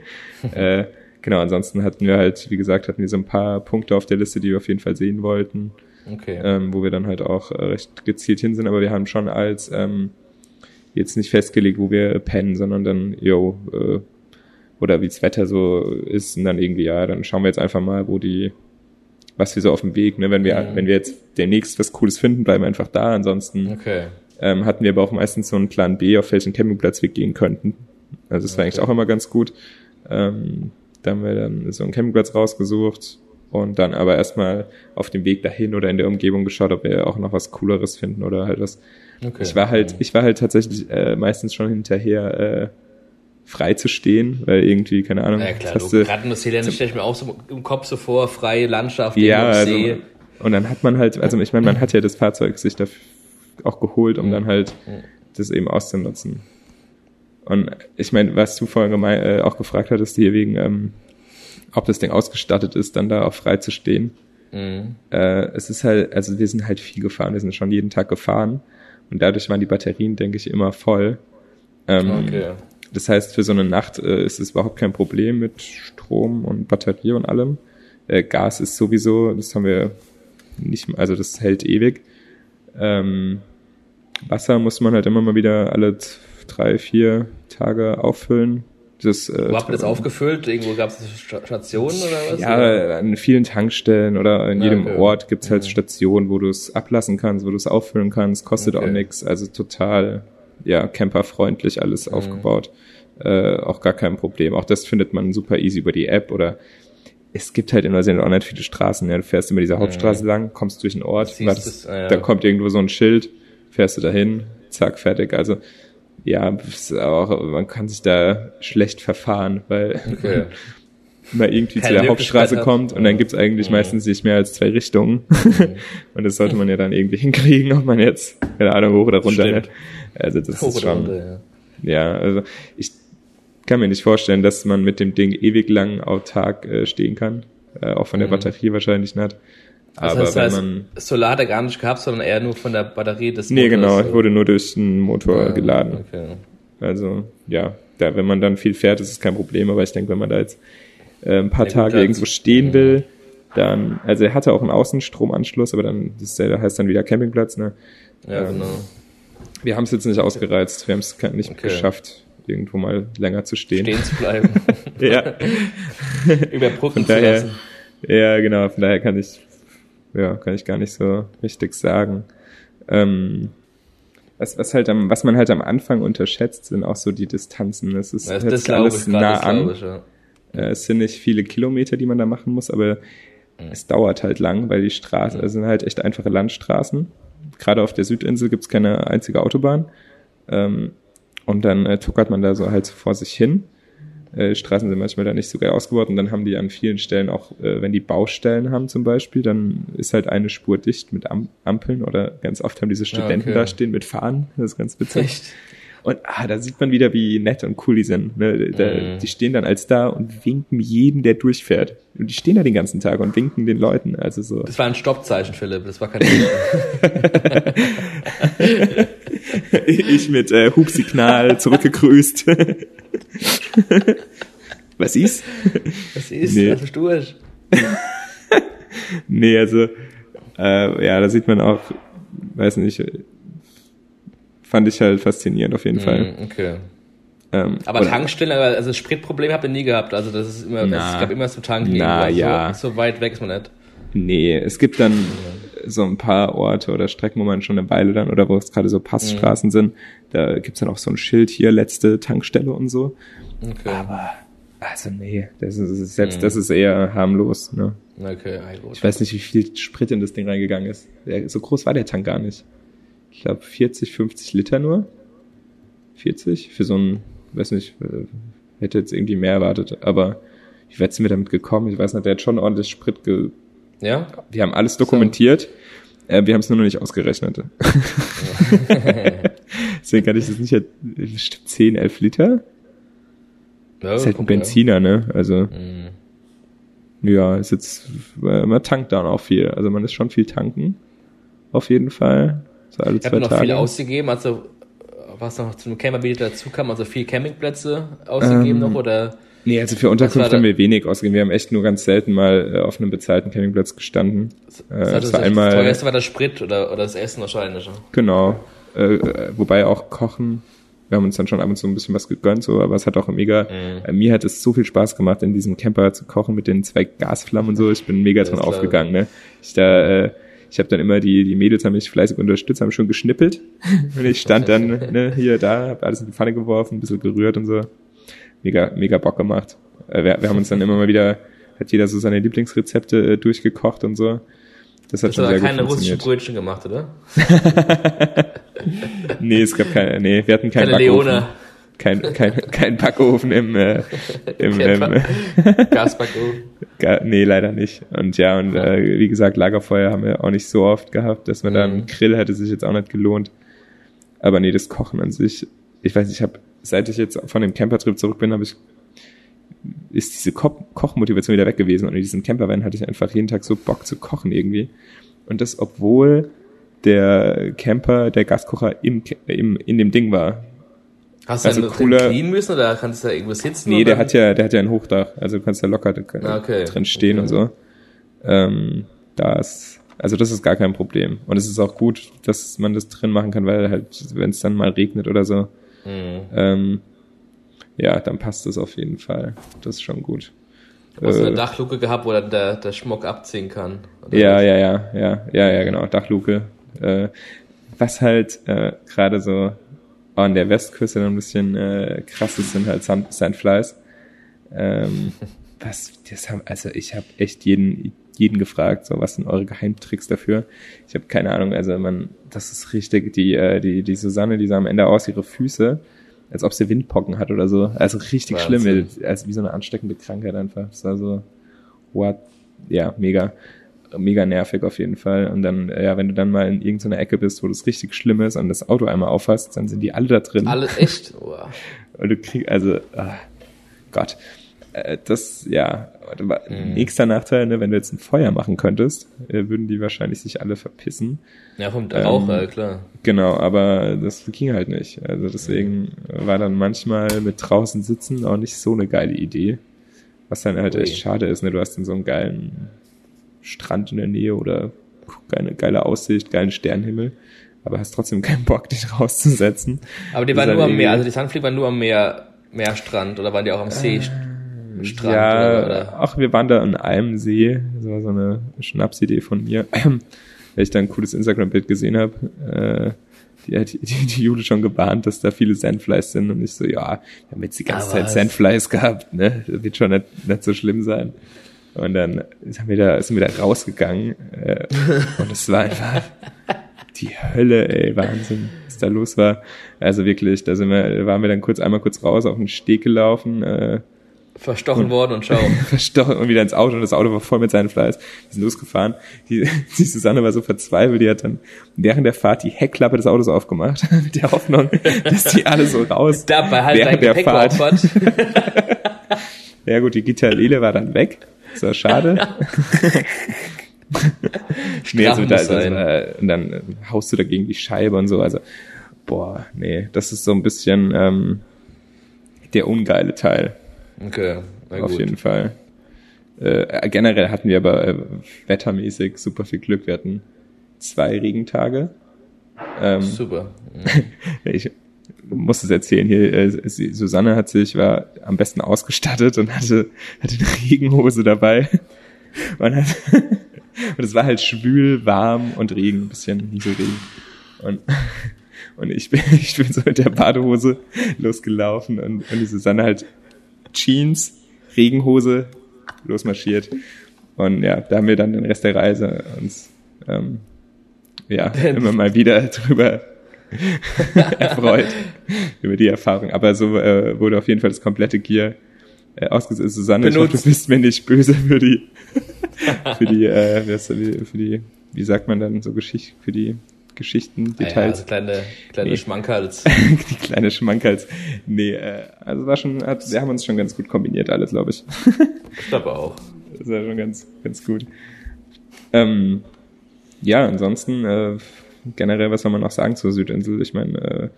S1: äh, genau, ansonsten hatten wir halt, wie gesagt, hatten wir so ein paar Punkte auf der Liste, die wir auf jeden Fall sehen wollten,
S2: Okay.
S1: ähm, wo wir dann halt auch äh, recht gezielt hin sind, aber wir haben schon als ähm, jetzt nicht festgelegt, wo wir pennen, sondern dann, yo, äh, oder wie das Wetter so ist und dann irgendwie, ja, dann schauen wir jetzt einfach mal, wo die, was wir so auf dem Weg, ne, wenn wir,
S2: Mhm.
S1: wenn wir jetzt demnächst was Cooles finden, bleiben wir einfach da, ansonsten
S2: Okay.
S1: ähm, hatten wir aber auch meistens so einen Plan B, auf welchen Campingplatz wir gehen könnten. Also das war eigentlich auch immer ganz gut. Ähm, da haben wir dann so einen Campingplatz rausgesucht und dann aber erstmal auf dem Weg dahin oder in der Umgebung geschaut, ob wir auch noch was Cooleres finden oder halt was.
S2: okay.
S1: Ich war halt, ich war halt tatsächlich äh, meistens schon hinterher äh, frei zu stehen, weil irgendwie, keine Ahnung,
S2: Ja klar,
S1: hast
S2: du, Neuseeland stelle ich mir auch so im Kopf so vor, freie Landschaft,
S1: ja, also,
S2: See.
S1: und dann hat man halt, also ich meine, man hat ja das Fahrzeug sich dafür auch geholt, um dann halt das eben auszunutzen. Und ich meine, was du vorhin gemei- äh, auch gefragt hattest, hier wegen, ähm, ob das Ding ausgestattet ist, dann da auch frei zu stehen.
S2: Mhm.
S1: Äh, es ist halt, also wir sind halt viel gefahren, wir sind schon jeden Tag gefahren und dadurch waren die Batterien, denke ich, immer voll. Ähm,
S2: Okay.
S1: Das heißt, für so eine Nacht äh, ist es überhaupt kein Problem mit Strom und Batterie und allem. Äh, Gas ist sowieso, das haben wir nicht, also das hält ewig. Ähm, Wasser muss man halt immer mal wieder alle drei, vier Tage auffüllen. Das, äh,
S2: Wo habt ihr das aufgefüllt? Irgendwo gab es Stationen oder was?
S1: ja, an vielen Tankstellen oder in
S2: Ja,
S1: jedem
S2: okay.
S1: Ort gibt's halt
S2: Mhm.
S1: Stationen, wo du es ablassen kannst, wo du es auffüllen kannst, kostet
S2: Okay.
S1: auch nix, also total, ja, camperfreundlich alles
S2: Mhm.
S1: aufgebaut. Äh, auch gar kein Problem. Auch das findet man super easy über die App oder es gibt halt in Neuseeland auch nicht viele Straßen. Ja. Du fährst immer diese Hauptstraße lang, kommst durch einen Ort, wartest,
S2: es, ah, ja.
S1: da kommt irgendwo so ein Schild, fährst du dahin, zack, fertig. Also ja, auch, man kann sich da schlecht verfahren, weil
S2: Okay.
S1: man irgendwie
S2: Keine
S1: zu der Hauptstraße
S2: hat.
S1: kommt und dann gibt's eigentlich
S2: Mhm.
S1: meistens nicht mehr als zwei Richtungen. und das sollte man ja dann irgendwie hinkriegen, ob man jetzt, keine Ahnung, hoch oder runter
S2: Stimmt.
S1: hält. Also das
S2: Hoch
S1: ist schon,
S2: runter, ja.
S1: ja, also ich kann mir nicht vorstellen, dass man mit dem Ding ewig lang autark äh, stehen kann. Äh, auch von der
S2: Mhm.
S1: Batterie wahrscheinlich nicht.
S2: Das
S1: Aber
S2: heißt,
S1: wenn man.
S2: Solar hat er gar nicht gehabt, sondern eher nur von der Batterie des
S1: Nee, genau,
S2: Motors,
S1: wurde nur durch den Motor
S2: Ja,
S1: geladen.
S2: Okay.
S1: Also, ja, da, wenn man dann viel fährt, ist es kein Problem, aber ich denke, wenn man da jetzt äh, ein paar
S2: Ja, gut,
S1: Tage
S2: dann-
S1: irgendwo stehen will, dann, also er hatte auch einen Außenstromanschluss, aber dann, das heißt dann wieder Campingplatz, ne?
S2: Ja,
S1: Ähm,
S2: genau.
S1: Wir haben es jetzt nicht ausgereizt, wir haben es nicht
S2: Okay.
S1: geschafft, irgendwo mal länger zu stehen.
S2: Stehen zu bleiben.
S1: Ja,
S2: Überbrücken zu lassen.
S1: ja, genau, von daher kann ich, ja, kann ich gar nicht so richtig sagen. Ähm, was, was halt am, was man halt am Anfang unterschätzt, sind auch so die Distanzen. Es ist
S2: Das, das
S1: alles
S2: ich,
S1: nah an.
S2: ich, ja.
S1: Äh, Es sind nicht viele Kilometer, die man da machen muss, aber es dauert halt lang, weil die Straßen, es sind halt echt einfache Landstraßen. Gerade auf der Südinsel gibt's keine einzige Autobahn. Ähm, und dann äh, tuckert man da so halt so vor sich hin. Äh, Straßen sind manchmal da nicht so geil ausgebaut und dann haben die an vielen Stellen auch, äh, wenn die Baustellen haben zum Beispiel, dann ist halt eine Spur dicht mit Am Ampeln oder ganz oft haben diese Studenten
S2: okay.
S1: da stehen mit Fahnen. Das ist ganz witzig.
S2: Echt?
S1: Und ah, da sieht man wieder, wie nett und cool die sind. Ne? Da,
S2: Mhm.
S1: Die stehen dann als da und winken jeden, der durchfährt. Und die stehen da den ganzen Tag und winken den Leuten. Also so.
S2: Das war ein Stoppzeichen, Philipp. Das war kein
S1: ich mit äh, Hubsignal zurückgegrüßt. Was ist?
S2: Was ist?
S1: Nee.
S2: Was durch?
S1: Nee, also äh, ja, da sieht man auch, weiß nicht, fand ich halt faszinierend auf jeden Fall.
S2: Mhm, okay.
S1: Ähm,
S2: Aber
S1: oder-
S2: Tankstellen, also Spritproblem habt ihr nie gehabt. Also das ist immer,
S1: Na.
S2: es gab immer so Tanken.
S1: Na,
S2: irgendwo.
S1: ja.
S2: So, so weit weg ist man nicht.
S1: Nee, es gibt dann so ein paar Orte oder Strecken, wo man schon eine Weile dann, oder wo es gerade so Passstraßen sind, da gibt's dann auch so ein Schild hier, letzte Tankstelle und so.
S2: Okay.
S1: Aber, also nee, das ist, selbst das ist eher harmlos, ne?
S2: Okay, ah, gut.
S1: Ich weiß nicht, wie viel Sprit in das Ding reingegangen ist. So groß war der Tank gar nicht. Ich glaube 40, 50 Liter nur. 40 für so ein, weiß nicht, äh, hätte jetzt irgendwie mehr erwartet, aber wie weit sind wir damit gekommen? Ich weiß nicht, der hat schon ordentlich Sprit ge
S2: Ja?
S1: wir haben alles dokumentiert. Äh, wir haben es nur noch nicht ausgerechnet. Deswegen kann ich das nicht, bestimmt 10, 11 Liter.
S2: ja
S1: Das ist halt ein Benziner, ne? Also,
S2: Ja. Mhm.
S1: ja, ist jetzt, äh, man tankt dann auch viel. Also man ist schon viel tanken. Auf jeden Fall. So alle
S2: Ich
S1: zwei
S2: habe noch
S1: Tage.
S2: viel ausgegeben, also was noch zum Camper wieder dazu kam, also viel Campingplätze ausgegeben
S1: Ähm,
S2: noch oder
S1: Nee, also für Unterkunft haben wir wenig ausgegeben. Wir haben echt nur ganz selten mal äh, auf einem bezahlten Campingplatz gestanden. Äh,
S2: das,
S1: das war
S2: das
S1: einmal,
S2: teuerste war der Sprit oder, oder das Essen wahrscheinlich. ja.
S1: Genau. Äh, äh, wobei auch Kochen. Wir haben uns dann schon ab und zu ein bisschen was gegönnt, so, aber es hat auch mega,
S2: Mhm.
S1: äh, mir hat es so viel Spaß gemacht, in diesem Camper zu kochen mit den zwei Gasflammen und so. Ich bin mega dran
S2: Das
S1: aufgegangen, ne? Ich da, äh, ich habe dann immer die, die Mädels haben mich fleißig unterstützt, haben schon geschnippelt. Und ich stand dann, ne, hier, da, hab alles in die Pfanne geworfen, ein bisschen gerührt und so. Mega, mega Bock gemacht. Äh, wir, wir haben uns dann immer mal wieder, hat jeder so seine Lieblingsrezepte äh, durchgekocht und so. Das hat
S2: Du
S1: schon
S2: hast
S1: sehr
S2: keine russischen. Brötchen gemacht, oder?
S1: Nee, es gab keine, nee, wir hatten keinen
S2: Keine
S1: Backofen.
S2: Leone.
S1: Kein, kein, kein Backofen im, äh, im, im
S2: Gasbackofen.
S1: Ga- nee, leider nicht. Und ja, und äh, wie gesagt, Lagerfeuer haben wir auch nicht so oft gehabt, dass man da einen
S2: Mhm.
S1: Grill hätte sich jetzt auch nicht gelohnt. Aber nee, das Kochen an sich, ich weiß nicht, ich habe, seit ich jetzt von dem Campertrip zurück bin, habe ich, ist diese Ko Kochmotivation wieder weg gewesen. Und in diesem Campervan hatte ich einfach jeden Tag so Bock zu kochen irgendwie. Und das, obwohl der Camper, der Gaskocher im, im, in dem Ding war.
S2: Hast du
S1: Also
S2: also
S1: cooler-
S2: clean müssen oder kannst du da irgendwo sitzen?
S1: Nee, der hat ja, der hat ja ein Hochdach, also du kannst da locker
S2: Ah, okay.
S1: drin stehen
S2: Okay.
S1: und so. Ähm, da ist, also das ist gar kein Problem. Und es ist auch gut, dass man das drin machen kann, weil halt, wenn es dann mal regnet oder so,
S2: Mhm.
S1: ähm, ja, dann passt das auf jeden Fall. Das ist schon gut.
S2: Hast du
S1: Äh,
S2: eine Dachluke gehabt, wo dann der, der Schmuck abziehen kann?
S1: Ja, ja, ja, ja, ja, ja, genau, Dachluke. Äh, was halt äh, gerade so an der Westküste noch ein bisschen äh, krass ist, sind halt Sand, Sandflies. Ähm, was, das haben, also ich habe echt jeden, jeden gefragt, so was sind eure Geheimtricks dafür? Ich habe keine Ahnung, also man, das ist richtig, die, äh, die, die Susanne, die sah am Ende aus, ihre Füße, als ob sie Windpocken hat oder so. Also richtig schlimm, also wie so eine ansteckende Krankheit einfach. Das war so, what? Ja, mega mega nervig auf jeden Fall. Und dann, äh, ja, wenn du dann mal in irgendeiner Ecke bist, wo das richtig schlimm ist und das Auto einmal auffasst, dann sind die alle da drin.
S2: Alles echt? Wow.
S1: Und du kriegst, also, ah, Gott. Äh, das, ja, mhm. nächster Nachteil, ne, wenn du jetzt ein Feuer machen könntest, äh, würden die wahrscheinlich sich alle verpissen.
S2: Ja, vom Rauch, ähm, klar.
S1: Genau, aber das ging halt nicht. Also deswegen war dann manchmal mit draußen sitzen auch nicht so eine geile Idee. Was dann halt Ui. echt schade ist, ne? Du hast dann so einen geilen Strand in der Nähe oder eine geile Aussicht, geilen Sternenhimmel, aber hast trotzdem keinen Bock, dich rauszusetzen.
S2: Aber die waren nur am Meer, also die Sunfleet waren nur am Meer, Meerstrand oder waren die auch am See? Äh,
S1: Strand ja, oder, oder? Ach, wir waren da an einem See. Das war so eine Schnapsidee von mir, weil ich da ein cooles Instagram-Bild gesehen habe. Äh, die hat die, die Jule schon gewarnt, dass da viele Sandflies sind und ich so, ja, wir haben jetzt die ganze Aber Zeit Sandflies gehabt, ne? Das wird schon nicht, nicht so schlimm sein. Und dann sind wir da, sind wir da rausgegangen äh, und es war einfach die Hölle, ey, Wahnsinn, was da los war. Also wirklich, da sind wir, waren wir dann kurz einmal kurz raus auf den Steg gelaufen, äh,
S2: Verstochen und, worden und schau.
S1: verstochen und wieder ins Auto und das Auto war voll mit seinen Fleiß. Die sind losgefahren. Die, die Susanne war so verzweifelt, die hat dann während der Fahrt die Heckklappe des Autos aufgemacht, mit der Hoffnung, dass die alle so raus.
S2: Dabei halt während der Fahrt.
S1: ja gut, die Gitarrele war dann weg. Das war schade. nee, also da, also, und dann haust du dagegen die Scheibe und so. Also, boah, nee, das ist so ein bisschen ähm, der ungeile Teil.
S2: Okay,
S1: na gut. Auf jeden Fall. Äh, generell hatten wir aber äh, wettermäßig super viel Glück. Wir hatten zwei Regentage.
S2: Ähm, super.
S1: Mhm. ich muss es erzählen hier. Äh, Susanne hat sich war am besten ausgestattet und hatte hatte eine Regenhose dabei. Man hat und es war halt schwül, warm und Regen, ein bisschen Nieselregen. Und und ich bin, ich bin so mit der Badehose losgelaufen und, und die Susanne halt Jeans, Regenhose, losmarschiert. Und ja, da haben wir dann den Rest der Reise uns ähm, ja immer mal wieder drüber erfreut über die Erfahrung. Aber so äh, wurde auf jeden Fall das komplette Gear äh, ausgesetzt. Susanne, Benutzt. ich hoffe, du bist mir nicht böse für die für die äh, für die wie sagt man dann so Geschichte für die Geschichten, Details. Ja, also
S2: kleine, kleine nee. Schmankerls.
S1: die kleine Schmankerls. Nee, äh, also war schon, hat, wir haben uns schon ganz gut kombiniert, alles, glaube ich.
S2: ich glaube auch.
S1: Das war schon ganz, ganz gut. Ähm, ja, ansonsten, äh, generell, was soll man noch sagen zur Südinsel? Ich meine, äh,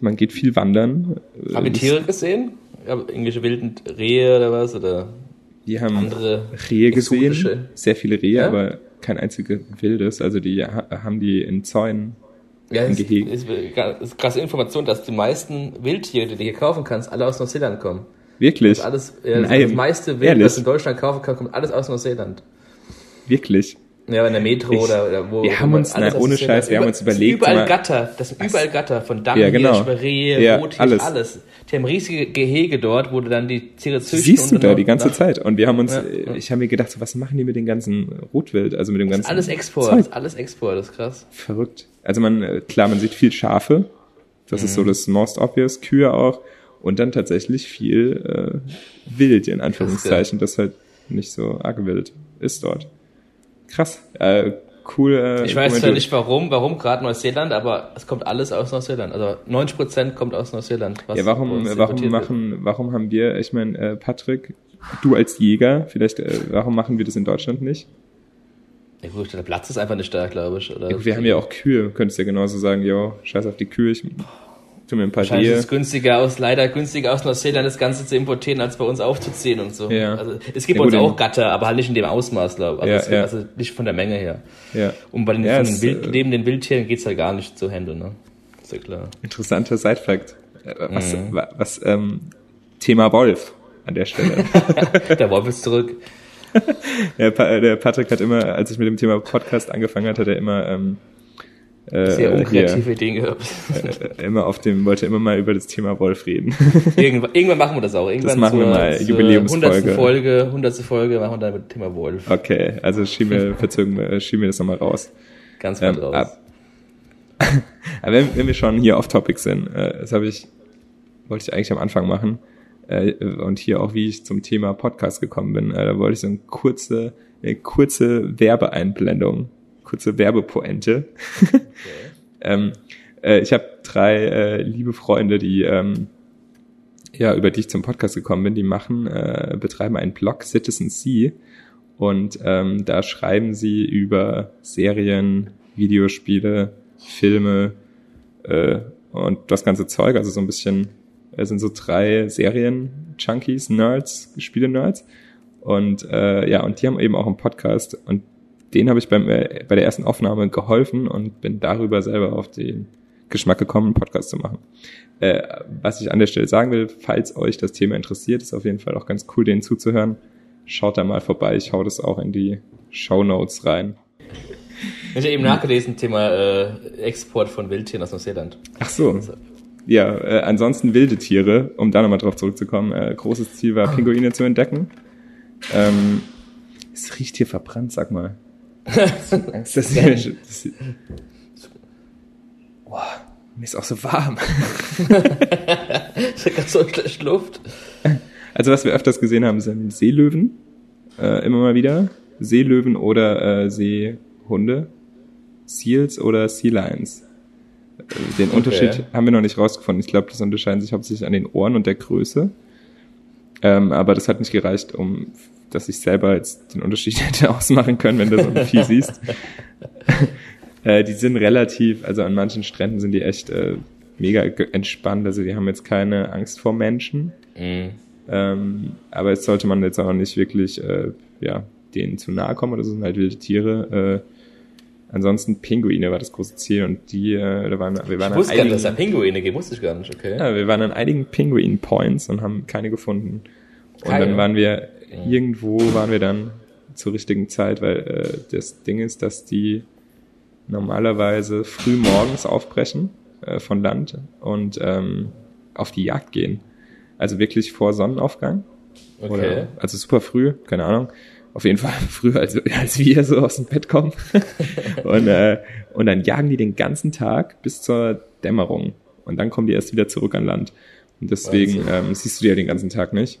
S1: man geht viel wandern.
S2: Haben wir Tiere gesehen? Irgendwelche wilden Rehe oder was? Oder
S1: wir haben andere Rehe gesehen, sehr viele Rehe, ja? aber kein einziges wildes. Also die haben die in Zäunen
S2: ja, in Gehegen. Ist, ist, krasse Information, dass die meisten Wildtiere, die du hier kaufen kannst, alle aus Neuseeland kommen.
S1: Wirklich?
S2: Das, alles, ja, das, das meiste Wild, Ehrlich? was du in Deutschland kaufen kannst, kommt alles aus Neuseeland.
S1: Wirklich?
S2: Ja, in der Metro ich, oder, oder
S1: wo. Wir haben uns, na, ohne Scheiß, wir haben uns überlegt.
S2: Überall mal, Gatter, das sind überall Gatter, von Damm,
S1: ja, genau.
S2: Rehe, ja, Rothier, alles. alles. Die haben riesige Gehege dort, wo du dann die Tiere züchten.
S1: Siehst du da die ganze Zeit. Und wir haben uns, ja, ja. ich habe mir gedacht, so, was machen die mit dem ganzen Rotwild, also mit dem ganzen.
S2: alles Export, Zeug. alles Export, das ist krass.
S1: Verrückt. Also man, äh, klar, man sieht viel Schafe. Das mhm. ist so mhm. das most obvious, Kühe auch. Und dann tatsächlich viel äh, Wild, in Anführungszeichen, das halt nicht so arg wild ist dort. Krass. Äh, cool. Äh,
S2: ich weiß zwar nicht warum, warum gerade Neuseeland, aber es kommt alles aus Neuseeland. Also 90 Prozent kommt aus Neuseeland.
S1: ja, warum, warum machen, wird. warum haben wir, ich meine, äh, Patrick, du als Jäger, vielleicht, äh, warum machen wir das in Deutschland nicht?
S2: Ja gut, der Platz ist einfach nicht da, glaube ich. Oder
S1: ja, wir haben ja auch Kühe, könntest ja genauso sagen, jo, scheiß auf die Kühe, ich tu mir ein paar
S2: Wahrscheinlich ist günstiger aus, leider günstiger aus Neuseeland das Ganze zu importieren, als bei uns aufzuziehen und so. Ja. Also, es gibt ja, bei uns auch Gatter, aber halt nicht in dem Ausmaß, glaube ich. Also, ja, also nicht von der Menge her.
S1: Ja.
S2: Und bei den, ja, den Wild, äh, neben den Wildtieren geht's halt gar nicht zu Händen, ne? Ist ja klar.
S1: Interessanter Sidefact. Äh, was, mhm. was, ähm, Thema Wolf an der Stelle.
S2: der Wolf ist zurück.
S1: ja, der Patrick hat immer, als ich mit dem Thema Podcast angefangen hat, hat er immer ähm,
S2: äh, Sehr unkreative Ideen gehabt.
S1: Äh, immer auf dem, wollte immer mal über das Thema Wolf reden.
S2: irgendwann, irgendwann machen wir das auch. Irgendwann
S1: das machen
S2: zur,
S1: wir mal, Jubiläumsfolge.
S2: Folge, 100. Folge machen wir dann mit dem Thema Wolf.
S1: Okay, also schieben wir, verzögen wir, schieben wir das nochmal raus.
S2: Ganz weit ähm, raus. Ab,
S1: aber wenn, wenn wir schon hier off-topic sind, äh, das habe ich, wollte ich eigentlich am Anfang machen, äh, und hier auch, wie ich zum Thema Podcast gekommen bin, äh, da wollte ich so eine kurze, eine kurze Werbeeinblendung kurze Werbepointe. Okay. ähm, äh, ich habe drei äh, liebe Freunde, die ähm, ja, über die ich zum Podcast gekommen bin, die machen, äh, betreiben einen Blog Citizen C. Und ähm, da schreiben sie über Serien, Videospiele, Filme äh, und das ganze Zeug, also so ein bisschen, es sind so drei Serien-Junkies, Nerds, Spiele-Nerds. Und äh, ja, und die haben eben auch einen Podcast. Und den habe ich beim, äh, bei der ersten Aufnahme geholfen und bin darüber selber auf den Geschmack gekommen, einen Podcast zu machen. Äh, was ich an der Stelle sagen will, falls euch das Thema interessiert, ist auf jeden Fall auch ganz cool, denen zuzuhören. Schaut da mal vorbei, ich hau das auch in die Show Notes rein.
S2: Ich habe eben nachgelesen, Thema äh, Export von Wildtieren aus Neuseeland.
S1: Ach so. Ja, äh, ansonsten wilde Tiere, um da nochmal drauf zurückzukommen. Äh, großes Ziel war, Pinguine zu entdecken. Ähm, es riecht hier verbrannt, sag mal. Angst, dass hier, das, boah, mir ist auch so warm.
S2: ich habe ganz so schlecht Luft.
S1: Also was wir öfters gesehen haben, sind Seelöwen, äh, immer mal wieder. Seelöwen oder äh, Seehunde. Seals oder Sea Lions. Äh, Den Unterschied
S2: Okay.
S1: haben wir noch nicht rausgefunden. Ich glaube, das unterscheiden sich hauptsächlich an den Ohren und der Größe. Ähm, aber das hat nicht gereicht, um dass ich selber jetzt den Unterschied hätte ausmachen können, wenn du so ein Vieh siehst. äh, die sind relativ, also an manchen Stränden sind die echt äh, mega entspannt. Also die haben jetzt keine Angst vor Menschen.
S2: Mhm.
S1: Ähm, aber jetzt sollte man jetzt auch nicht wirklich äh, ja, denen zu nahe kommen. Das sind halt wilde Tiere. Äh, ansonsten Pinguine war das große Ziel und die, äh, da waren wir waren
S2: Ich
S1: an
S2: wusste gar nicht, dass da
S1: einigen,
S2: Pinguine gibt, wusste ich gar nicht, okay.
S1: ja, wir waren an einigen Pinguin Points und haben keine gefunden. Und
S2: Keine?
S1: dann waren wir irgendwo waren wir dann zur richtigen Zeit, weil äh, das Ding ist, dass die normalerweise früh morgens aufbrechen äh, von Land und ähm, auf die Jagd gehen. Also wirklich vor Sonnenaufgang.
S2: Okay.
S1: Oder, also super früh, keine Ahnung. Auf jeden Fall früher, als, als wir so aus dem Bett kommen. und, äh, und dann jagen die den ganzen Tag bis zur Dämmerung. Und dann kommen die erst wieder zurück an Land. Und deswegen ähm, siehst du die ja den ganzen Tag nicht.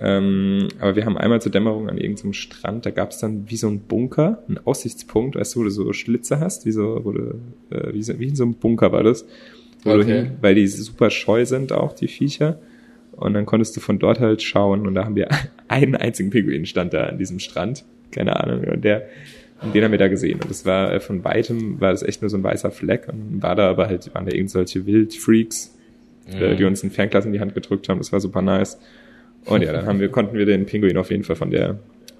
S1: Ähm, aber wir haben einmal zur Dämmerung an irgendeinem Strand, da gab es dann wie so ein Bunker, ein Aussichtspunkt, weißt du, wo du so Schlitze hast, wie so, wo du, äh, wie, so, wie in so einem Bunker war das.
S2: Okay.
S1: hin, weil die super scheu sind auch, die Viecher. Und dann konntest du von dort halt schauen und da haben wir einen einzigen Pinguin stand da an diesem Strand. Keine Ahnung. Und der, und den haben wir da gesehen. Und das war äh, von weitem war das echt nur so ein weißer Fleck und war da aber halt, waren da irgend solche Wildfreaks, äh, die uns ein Fernglas in die Hand gedrückt haben. Das war super nice. Und ja, dann haben wir, konnten wir den Pinguin auf jeden Fall von der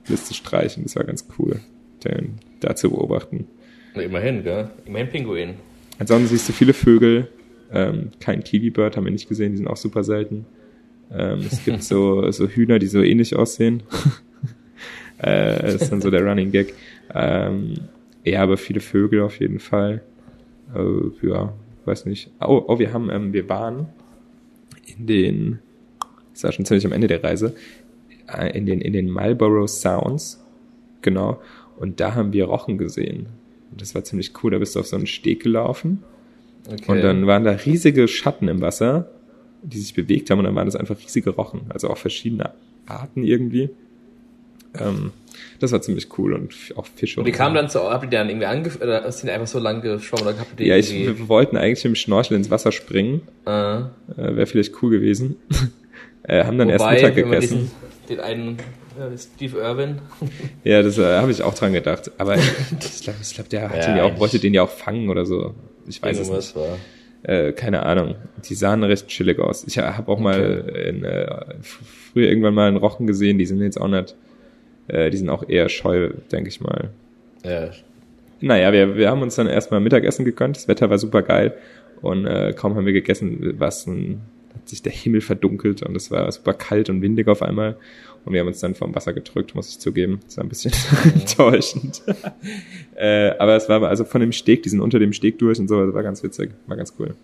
S1: Liste streichen. Das war ganz cool, den da zu beobachten.
S2: Immerhin, gell? Immerhin Pinguin.
S1: Ansonsten siehst du viele Vögel. Ähm, kein Kiwi-Bird haben wir nicht gesehen, die sind auch super selten. Ähm, es gibt so, so Hühner, die so ähnlich aussehen. äh, das ist dann so der Running Gag. Ähm, ja, aber viele Vögel auf jeden Fall. Äh, ja, weiß nicht. Oh, oh wir haben, ähm, wir waren in den, das war schon ziemlich am Ende der Reise, äh, in den, in den Marlborough Sounds. Genau. Und da haben wir Rochen gesehen. Und das war ziemlich cool. Da bist du auf so einen Steg gelaufen.
S2: Okay.
S1: Und dann waren da riesige Schatten im Wasser, die sich bewegt haben. Und dann waren das einfach riesige Rochen. Also auch verschiedene Arten irgendwie. Ähm, das war ziemlich cool und auch Fische.
S2: Und die kamen dann so, habt ihr dann irgendwie angef oder sind einfach so lang geschwommen oder habt ihr
S1: Ja, ich, wir wollten eigentlich mit dem Schnorchel ins Wasser springen.
S2: äh,
S1: Äh, Wäre vielleicht cool gewesen. äh, haben dann erst
S2: wobei,
S1: Mittag
S2: wenn man
S1: gegessen.
S2: diesen, den einen äh, Steve Irwin,
S1: Ja, das äh, habe ich auch dran gedacht. Aber ich glaube, ich glaub, der hat
S2: Ja,
S1: den ja auch, wollte den ja auch fangen oder so. Ich weiß es nicht.
S2: irgendwas war.
S1: Äh, keine Ahnung. Die sahen recht chillig aus. Ich habe auch mal in, äh, früher irgendwann mal einen Rochen gesehen. Die sind jetzt auch nicht, äh, die sind auch eher scheu, denke ich mal.
S2: Ja,
S1: Naja, wir, wir haben uns dann erstmal Mittagessen gegönnt. Das Wetter war super geil. Und äh, kaum haben wir gegessen, was ein, hat sich der Himmel verdunkelt und es war super kalt und windig auf einmal. Und wir haben uns dann vom Wasser gedrückt, muss ich zugeben. Das war ein bisschen enttäuschend. äh, aber es war also von dem Steg, die sind unter dem Steg durch und so, das war ganz witzig, war ganz cool.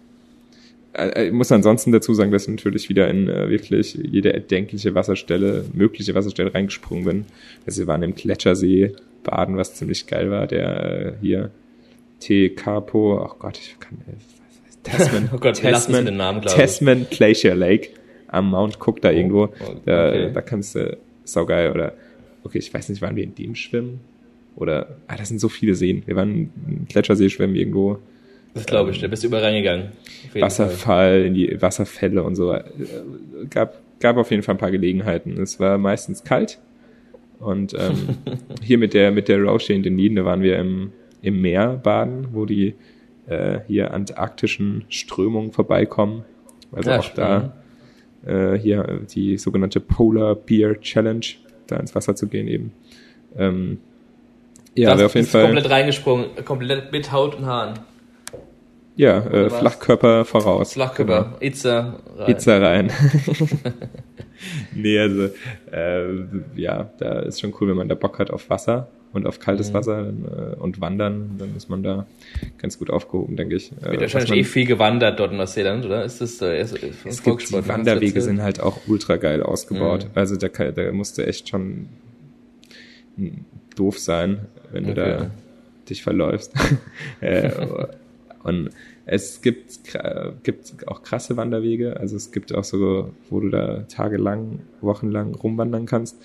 S1: Äh, Ich muss ansonsten dazu sagen, dass ich natürlich wieder in äh, wirklich jede erdenkliche Wasserstelle, mögliche Wasserstelle reingesprungen bin. Also wir waren im Gletschersee baden, was ziemlich geil war. Der äh, hier T. Capo, ach Gott, ich kann äh, Tasman,
S2: Oh Gott, lassen mit den Namen, glaub ich.
S1: Tasman Glacier Lake am Mount Cook da irgendwo.
S2: oh,
S1: Da,
S2: okay.
S1: da kannst du saugeil oder okay, ich weiß nicht, waren wir in dem schwimmen oder ah, das sind so viele Seen. Wir waren im Gletschersee schwimmen irgendwo
S2: Das glaube ich, da bist du überall reingegangen.
S1: Wasserfall, in die Wasserfälle und so. Äh, gab, gab auf jeden Fall ein paar Gelegenheiten. Es war meistens kalt. Und ähm, hier mit der, mit der Roche in den Nieden, da waren wir im, im Meer baden, wo die äh, hier antarktischen Strömungen vorbeikommen. Also ja, auch da äh, hier die sogenannte Polar Beer Challenge, da ins Wasser zu gehen eben. Ähm,
S2: ja, das auf jeden Fall. komplett reingesprungen, komplett mit Haut und Haaren.
S1: Ja, äh, Flachkörper voraus.
S2: Flachkörper, genau. Itza
S1: rein. Itza rein. nee, also äh, ja, da ist schon cool, wenn man da Bock hat auf Wasser und auf kaltes mhm. Wasser äh, und Wandern, dann ist man da ganz gut aufgehoben, denke ich.
S2: Wird äh, wahrscheinlich man, eh viel gewandert dort in Neuseeland, oder? Ist das äh, ist,
S1: ist es gibt, die Wanderwege sind halt auch ultra geil ausgebaut. Mhm. Also da, da musst du echt schon doof sein, wenn okay. du da dich verläufst. äh, und es gibt, gibt auch krasse Wanderwege. Also es gibt auch so, wo du da tagelang, wochenlang rumwandern kannst.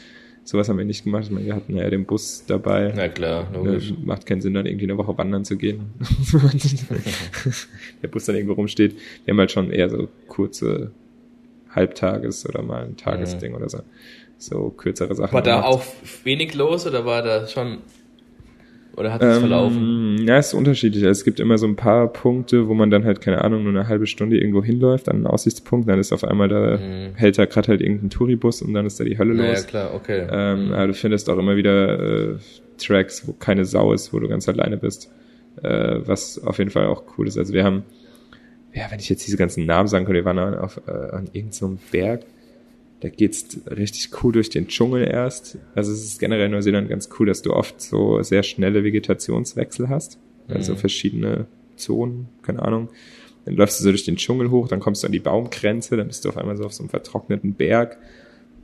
S1: Sowas haben wir nicht gemacht. Wir hatten ja den Bus dabei.
S2: Na klar,
S1: logisch. Macht keinen Sinn, dann irgendwie eine Woche wandern zu gehen. Der Bus dann irgendwo rumsteht. Wir haben halt schon eher so kurze Halbtages- oder mal ein Tagesding mhm. oder so. So kürzere Sachen.
S2: War da auch wenig los oder war da schon oder hat es ähm, verlaufen?
S1: Ja, es ist unterschiedlich. Also es gibt immer so ein paar Punkte, wo man dann halt, keine Ahnung, nur eine halbe Stunde irgendwo hinläuft, an einen Aussichtspunkt, dann ist auf einmal da, mhm. hält da gerade halt irgendein Touribus und dann ist da die Hölle naja, los.
S2: Ja, klar, okay.
S1: Ähm, mhm. Aber du findest auch immer wieder äh, Tracks, wo keine Sau ist, wo du ganz alleine bist. Äh, was auf jeden Fall auch cool ist. Also wir haben, ja, wenn ich jetzt diese ganzen Namen sagen könnte, wir waren auf, äh, an irgendeinem so Berg, da geht's richtig cool durch den Dschungel erst. Also es ist generell in Neuseeland ganz cool, dass du oft so sehr schnelle Vegetationswechsel hast. Also mhm. verschiedene Zonen, keine Ahnung. Dann läufst du so durch den Dschungel hoch, dann kommst du an die Baumgrenze, dann bist du auf einmal so auf so einem vertrockneten Berg.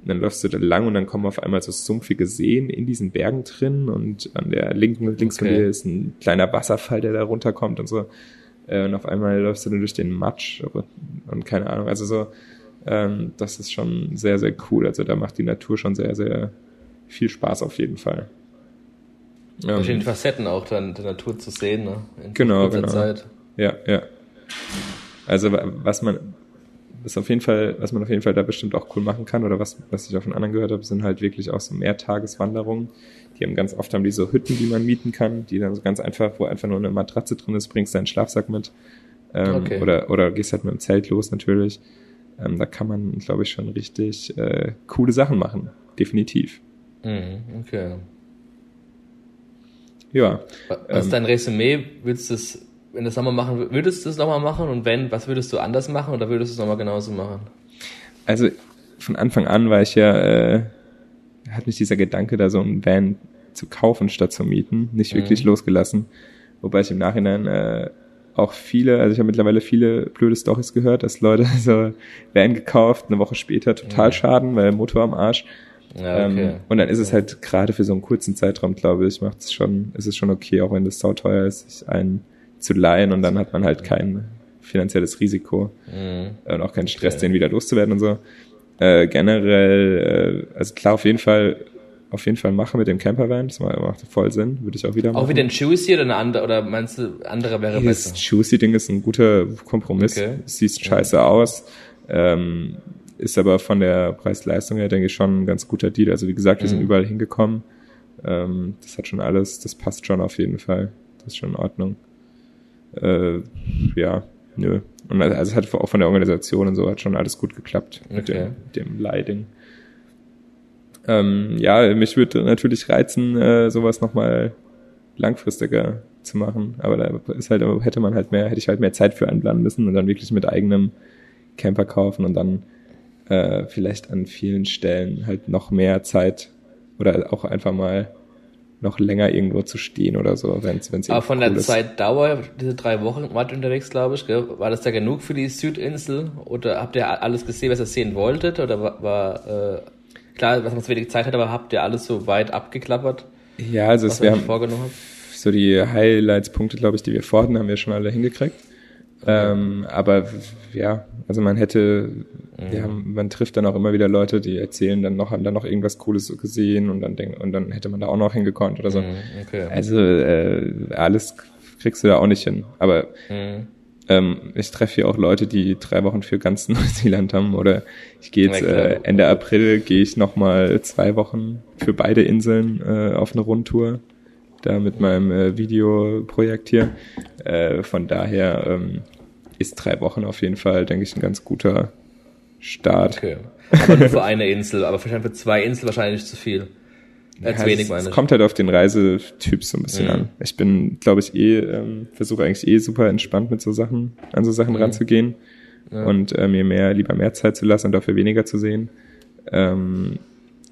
S1: Und dann läufst du da lang und dann kommen auf einmal so sumpfige Seen in diesen Bergen drin und an der linken, links okay. von dir ist ein kleiner Wasserfall, der da runterkommt und so. Äh, und auf einmal läufst du dann durch den Matsch und keine Ahnung. Also so, ähm, das ist schon sehr, sehr cool. Also da macht die Natur schon sehr, sehr viel Spaß auf jeden Fall.
S2: Verschiedene ähm, Facetten auch dann der Natur zu sehen, ne?
S1: In genau, genau. Zeit. Ja, ja. Also was man ist auf jeden Fall, was man auf jeden Fall da bestimmt auch cool machen kann oder was, was ich auch von anderen gehört habe, sind halt wirklich auch so Mehrtageswanderungen. Die haben ganz oft haben die so Hütten, die man mieten kann, die dann so ganz einfach, wo einfach nur eine Matratze drin ist, bringst deinen Schlafsack mit. Ähm, okay. oder, oder gehst halt mit dem Zelt los natürlich. Ähm, da kann man, glaube ich, schon richtig äh, coole Sachen machen. Definitiv.
S2: Mhm, okay.
S1: Ja.
S2: Was ist ähm, dein Resümee? Willst du es, wenn du das nochmal machen, würdest du es nochmal machen? Und wenn, was würdest du anders machen oder würdest du es nochmal genauso machen?
S1: Also von Anfang an war ich ja, äh, hat mich dieser Gedanke, da so ein Van zu kaufen statt zu mieten, nicht mhm. wirklich losgelassen. Wobei ich im Nachhinein äh, auch viele, also ich habe mittlerweile viele blöde Stories gehört, dass Leute so Van gekauft, eine Woche später total ja. schaden, weil Motor am Arsch. Ja, okay. ähm, und dann ist es halt gerade für so einen kurzen Zeitraum, glaube ich, macht es schon, ist es schon okay, auch wenn das sauteuer ist, sich einen zu leihen und dann hat man halt kein finanzielles Risiko mhm. und auch keinen Stress, okay. den wieder loszuwerden und so. Äh, generell, äh, also klar, auf jeden Fall auf jeden Fall machen mit dem Campervan. Das macht voll Sinn. Würde ich auch wieder machen.
S2: Auch wieder ein Juicy oder eine andere, oder meinst du, andere wäre
S1: nee, besser? Das Juicy-Ding ist ein guter Kompromiss. Okay. Sieht scheiße ja. aus. Ähm, ist aber von der Preis-Leistung her, denke ich, schon ein ganz guter Deal. Also wie gesagt, wir mhm. sind überall hingekommen. Ähm, das hat schon alles, das passt schon auf jeden Fall. Das ist schon in Ordnung. Äh, ja, nö. Und also es hat auch von der Organisation und so hat schon alles gut geklappt okay. mit dem, dem Leiding. Ähm, ja, mich würde natürlich reizen, äh, sowas nochmal langfristiger zu machen. Aber da ist halt, hätte man halt mehr, hätte ich halt mehr Zeit für einplanen müssen und dann wirklich mit eigenem Camper kaufen und dann äh, vielleicht an vielen Stellen halt noch mehr Zeit oder auch einfach mal noch länger irgendwo zu stehen oder so, wenn es
S2: Aber von cool der ist. Zeitdauer, diese drei Wochen wart unterwegs, glaube ich, gell? war das da genug für die Südinsel? Oder habt ihr alles gesehen, was ihr sehen wolltet? Oder war, war äh, Klar, was man so wenig Zeit hat, aber habt ihr alles so weit abgeklappert?
S1: Ja, also es wäre so die Highlights-Punkte, glaube ich, die wir vorhatten, haben wir schon alle hingekriegt. Okay. Ähm, aber ja, also man hätte, mhm. ja, man trifft dann auch immer wieder Leute, die erzählen dann noch, haben dann noch irgendwas Cooles gesehen und dann denken, und dann hätte man da auch noch hingekonnt oder so. Mhm, okay. Also äh, alles kriegst du da auch nicht hin. Aber mhm. Ähm, ich treffe hier auch Leute, die drei Wochen für ganz Neuseeland haben. Oder ich gehe jetzt äh, Ende April gehe ich nochmal zwei Wochen für beide Inseln äh, auf eine Rundtour. Da mit meinem äh, Videoprojekt hier. Äh, von daher ähm, ist drei Wochen auf jeden Fall, denke ich, ein ganz guter Start.
S2: Okay. Aber nur für eine Insel, aber wahrscheinlich für zwei Inseln wahrscheinlich zu viel.
S1: Ja, wenig, es, es kommt halt auf den Reisetyp so ein bisschen mhm. an. Ich bin, glaube ich, eh, ähm, versuche eigentlich eh super entspannt mit so Sachen, an so Sachen mhm. ranzugehen ja. und äh, mir mehr, lieber mehr Zeit zu lassen und dafür weniger zu sehen. Ähm,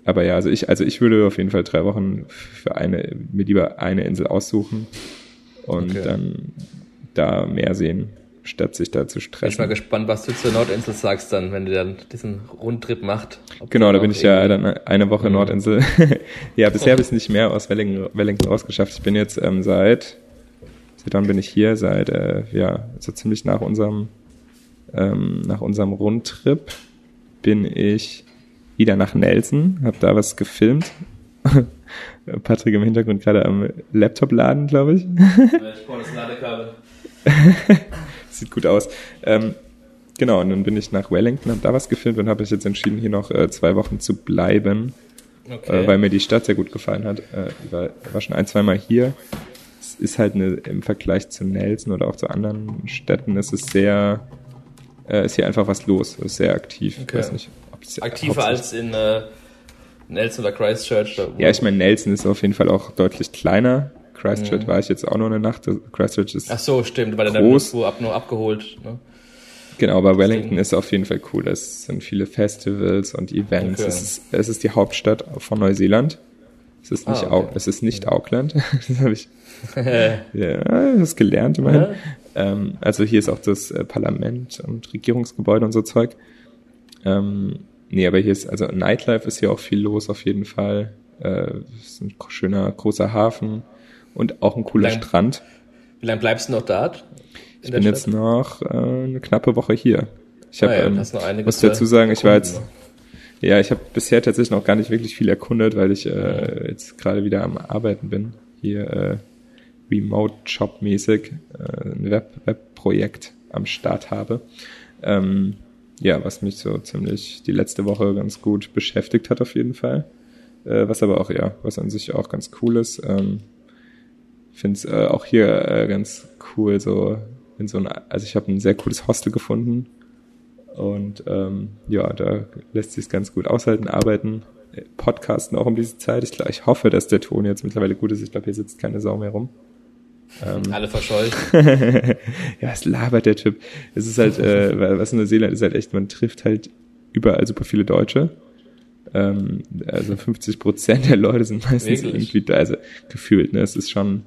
S1: aber ja, also ich, also ich würde auf jeden Fall drei Wochen für eine, mir lieber eine Insel aussuchen und okay. dann da mehr sehen statt sich da zu stressen. Ich
S2: bin mal gespannt, was du zur Nordinsel sagst dann, wenn du dann diesen Rundtrip macht.
S1: Genau, da bin ich ja dann eine Woche mhm. Nordinsel. ja, bisher habe ich es nicht mehr aus Wellington, Wellington rausgeschafft. Ich bin jetzt ähm, seit, seit wann bin ich hier? Seit, äh, ja, so ziemlich nach unserem, ähm, nach unserem Rundtrip bin ich wieder nach Nelson, habe da was gefilmt. Patrick im Hintergrund gerade am Laptop laden, glaube ich. ich brauche das Ladekabel. Sieht gut aus. Ähm, genau, und dann bin ich nach Wellington, habe da was gefilmt und habe ich jetzt entschieden, hier noch äh, zwei Wochen zu bleiben, okay. äh, weil mir die Stadt sehr gut gefallen hat. Äh, war, war schon ein, zweimal hier. Es ist halt eine, im Vergleich zu Nelson oder auch zu anderen Städten, ist es sehr, äh, ist hier einfach was los, es ist sehr aktiv.
S2: Okay. Weiß nicht, Aktiver als in äh, Nelson oder Christchurch? Oder
S1: ja, ich meine, Nelson ist auf jeden Fall auch deutlich kleiner. Christchurch mhm. war ich jetzt auch nur eine Nacht. Christchurch ist
S2: Ach so, stimmt, weil der wo ab, nur abgeholt. Ne?
S1: Genau, aber Wellington ist auf jeden Fall cool. Es sind viele Festivals und Events. Okay. Es, ist, es ist die Hauptstadt von Neuseeland. Es ist nicht, ah, okay. es ist nicht Auckland. das habe ich ja, das gelernt immerhin. Ja. Ähm, also hier ist auch das äh, Parlament und Regierungsgebäude und so Zeug. Ähm, nee, aber hier ist, also Nightlife ist hier auch viel los auf jeden Fall. Äh, ist ein schöner großer Hafen und auch ein cooler wie lang, Strand.
S2: Wie lange bleibst du noch da?
S1: Ich bin Stadt? jetzt noch äh, eine knappe Woche hier. Ich habe, ah ja, ähm, muss dazu sagen, ich war jetzt, ja, ich habe bisher tatsächlich noch gar nicht wirklich viel erkundet, weil ich äh, jetzt gerade wieder am Arbeiten bin. Hier äh, Remote-Job-mäßig äh, ein Web-Projekt Web am Start habe. Ähm, ja, was mich so ziemlich die letzte Woche ganz gut beschäftigt hat auf jeden Fall. Äh, was aber auch, ja, was an sich auch ganz cool ist. Ähm, finde es äh, auch hier äh, ganz cool, so in so ein, also ich habe ein sehr cooles Hostel gefunden und ähm, ja, da lässt sich ganz gut aushalten, arbeiten, podcasten auch um diese Zeit. Ich, ich hoffe, dass der Ton jetzt mittlerweile gut ist. Ich glaube, hier sitzt keine Sau mehr rum.
S2: Ähm, Alle verschollen.
S1: ja, es labert der Typ. Es ist halt, äh, was in Neuseeland ist halt echt, man trifft halt überall super viele Deutsche. Ähm, also 50 Prozent der Leute sind meistens Wirklich? irgendwie da, also gefühlt, ne? Es ist schon,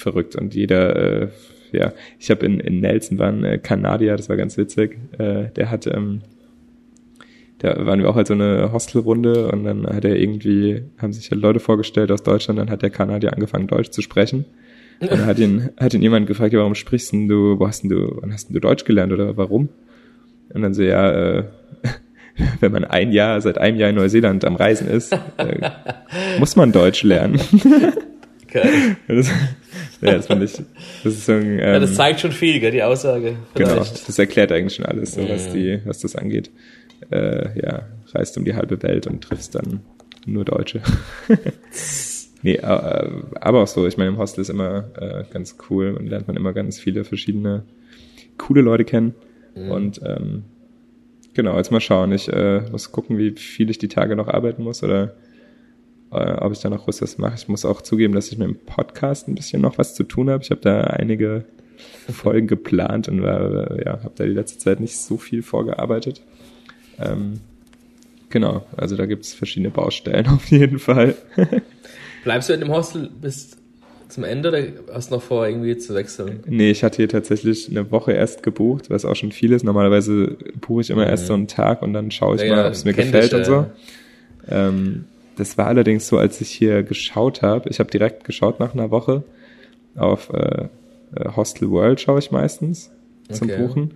S1: verrückt und jeder, äh, ja, ich habe in, in Nelson war ein äh, Kanadier, das war ganz witzig, äh, der hat, ähm, da waren wir auch halt so eine Hostelrunde und dann hat er irgendwie, haben sich halt Leute vorgestellt aus Deutschland, dann hat der Kanadier angefangen Deutsch zu sprechen. Und dann hat ihn, hat ihn jemand gefragt, ja, warum sprichst denn du, wo hast denn du, wann hast denn du Deutsch gelernt oder warum? Und dann so, ja, äh, wenn man ein Jahr, seit einem Jahr in Neuseeland am Reisen ist, äh, muss man Deutsch lernen. Geil. Das, ja, das fand ich, das ist so ein, ähm,
S2: ja, das ähm, zeigt schon viel, gell, die Aussage.
S1: Vielleicht. Genau, das erklärt eigentlich schon alles, so, was die, was das angeht. Äh, ja, reist um die halbe Welt und triffst dann nur Deutsche. nee, äh, aber auch so, ich meine, im Hostel ist immer äh, ganz cool und lernt man immer ganz viele verschiedene coole Leute kennen. Mhm. Und ähm, genau, jetzt mal schauen. Ich äh, muss gucken, wie viel ich die Tage noch arbeiten muss oder äh, ob ich da noch was mache. Ich muss auch zugeben, dass ich mit dem Podcast ein bisschen noch was zu tun habe. Ich habe da einige Folgen geplant und war, äh, ja, habe da die letzte Zeit nicht so viel vorgearbeitet. Ähm, genau, also da gibt es verschiedene Baustellen auf jeden Fall.
S2: Bleibst du in dem Hostel bis zum Ende oder hast du noch vor, irgendwie zu wechseln?
S1: Nee, ich hatte hier tatsächlich eine Woche erst gebucht, was auch schon viel ist. Normalerweise buche ich immer mhm. erst so einen Tag und dann schaue ich ja, mal, ob es mir gefällt dich, und so. Ähm, das war allerdings so, als ich hier geschaut habe, ich habe direkt geschaut nach einer Woche auf äh, äh Hostel World schaue ich meistens zum okay. Buchen.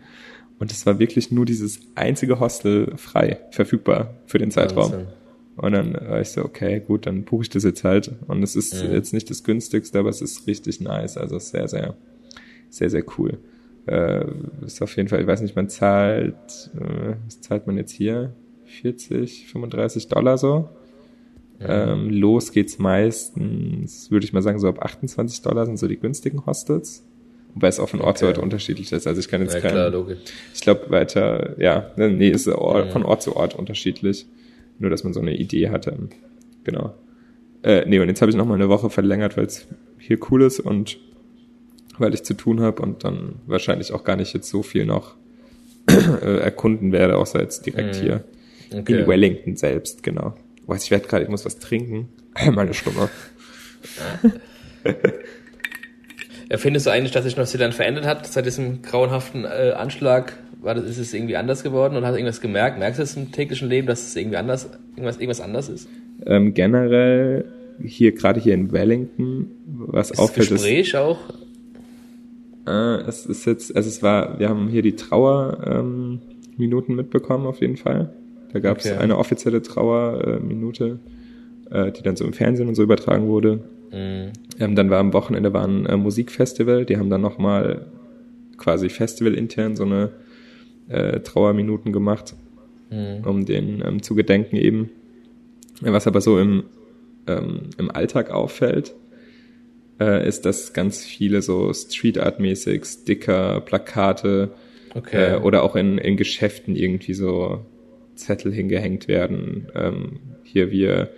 S1: Und es war wirklich nur dieses einzige Hostel frei, verfügbar für den Zeitraum. Wahnsinn. Und dann war ich so, okay, gut, dann buche ich das jetzt halt. Und es ist mhm. jetzt nicht das günstigste, aber es ist richtig nice. Also sehr, sehr, sehr, sehr cool. Äh, ist auf jeden Fall, ich weiß nicht, man zahlt, äh, was zahlt man jetzt hier? 40, 35 Dollar so. Ähm, los geht's meistens, würde ich mal sagen, so ab 28 Dollar sind so die günstigen Hostels. Wobei es auch von Ort okay. zu Ort unterschiedlich ist. Also ich kann jetzt ja, klar, ich glaube weiter, ja, nee, ist Ort, von Ort zu Ort unterschiedlich. Nur, dass man so eine Idee hatte. Genau. Äh, nee, und jetzt habe ich noch mal eine Woche verlängert, weil es hier cool ist und weil ich zu tun habe und dann wahrscheinlich auch gar nicht jetzt so viel noch äh, erkunden werde, außer jetzt direkt mhm. hier okay. in Wellington selbst, genau. Weiß ich werde gerade, ich muss was trinken. Meine Stimme.
S2: ja, findest du eigentlich, dass sich noch dann verändert hat seit diesem grauenhaften äh, Anschlag? War das, ist es irgendwie anders geworden oder hast du irgendwas gemerkt? Merkst du es im täglichen Leben, dass es irgendwie anders, irgendwas, irgendwas anders ist?
S1: Ähm, generell hier, gerade hier in Wellington, was ist auffällt,
S2: das Gespräch
S1: ist,
S2: auch?
S1: Äh, es ist jetzt, also es war, wir haben hier die Trauerminuten ähm, mitbekommen auf jeden Fall. Da gab es okay. eine offizielle Trauerminute, äh, die dann so im Fernsehen und so übertragen wurde. Mhm. Ähm, dann war am Wochenende war ein äh, Musikfestival, die haben dann nochmal quasi Festival intern so eine äh, Trauerminuten gemacht, mhm. um den ähm, zu gedenken eben. Was aber so im, ähm, im Alltag auffällt, äh, ist, dass ganz viele so Street Art mäßig Sticker, Plakate okay. äh, oder auch in, in Geschäften irgendwie so Zettel hingehängt werden. Ähm, hier wir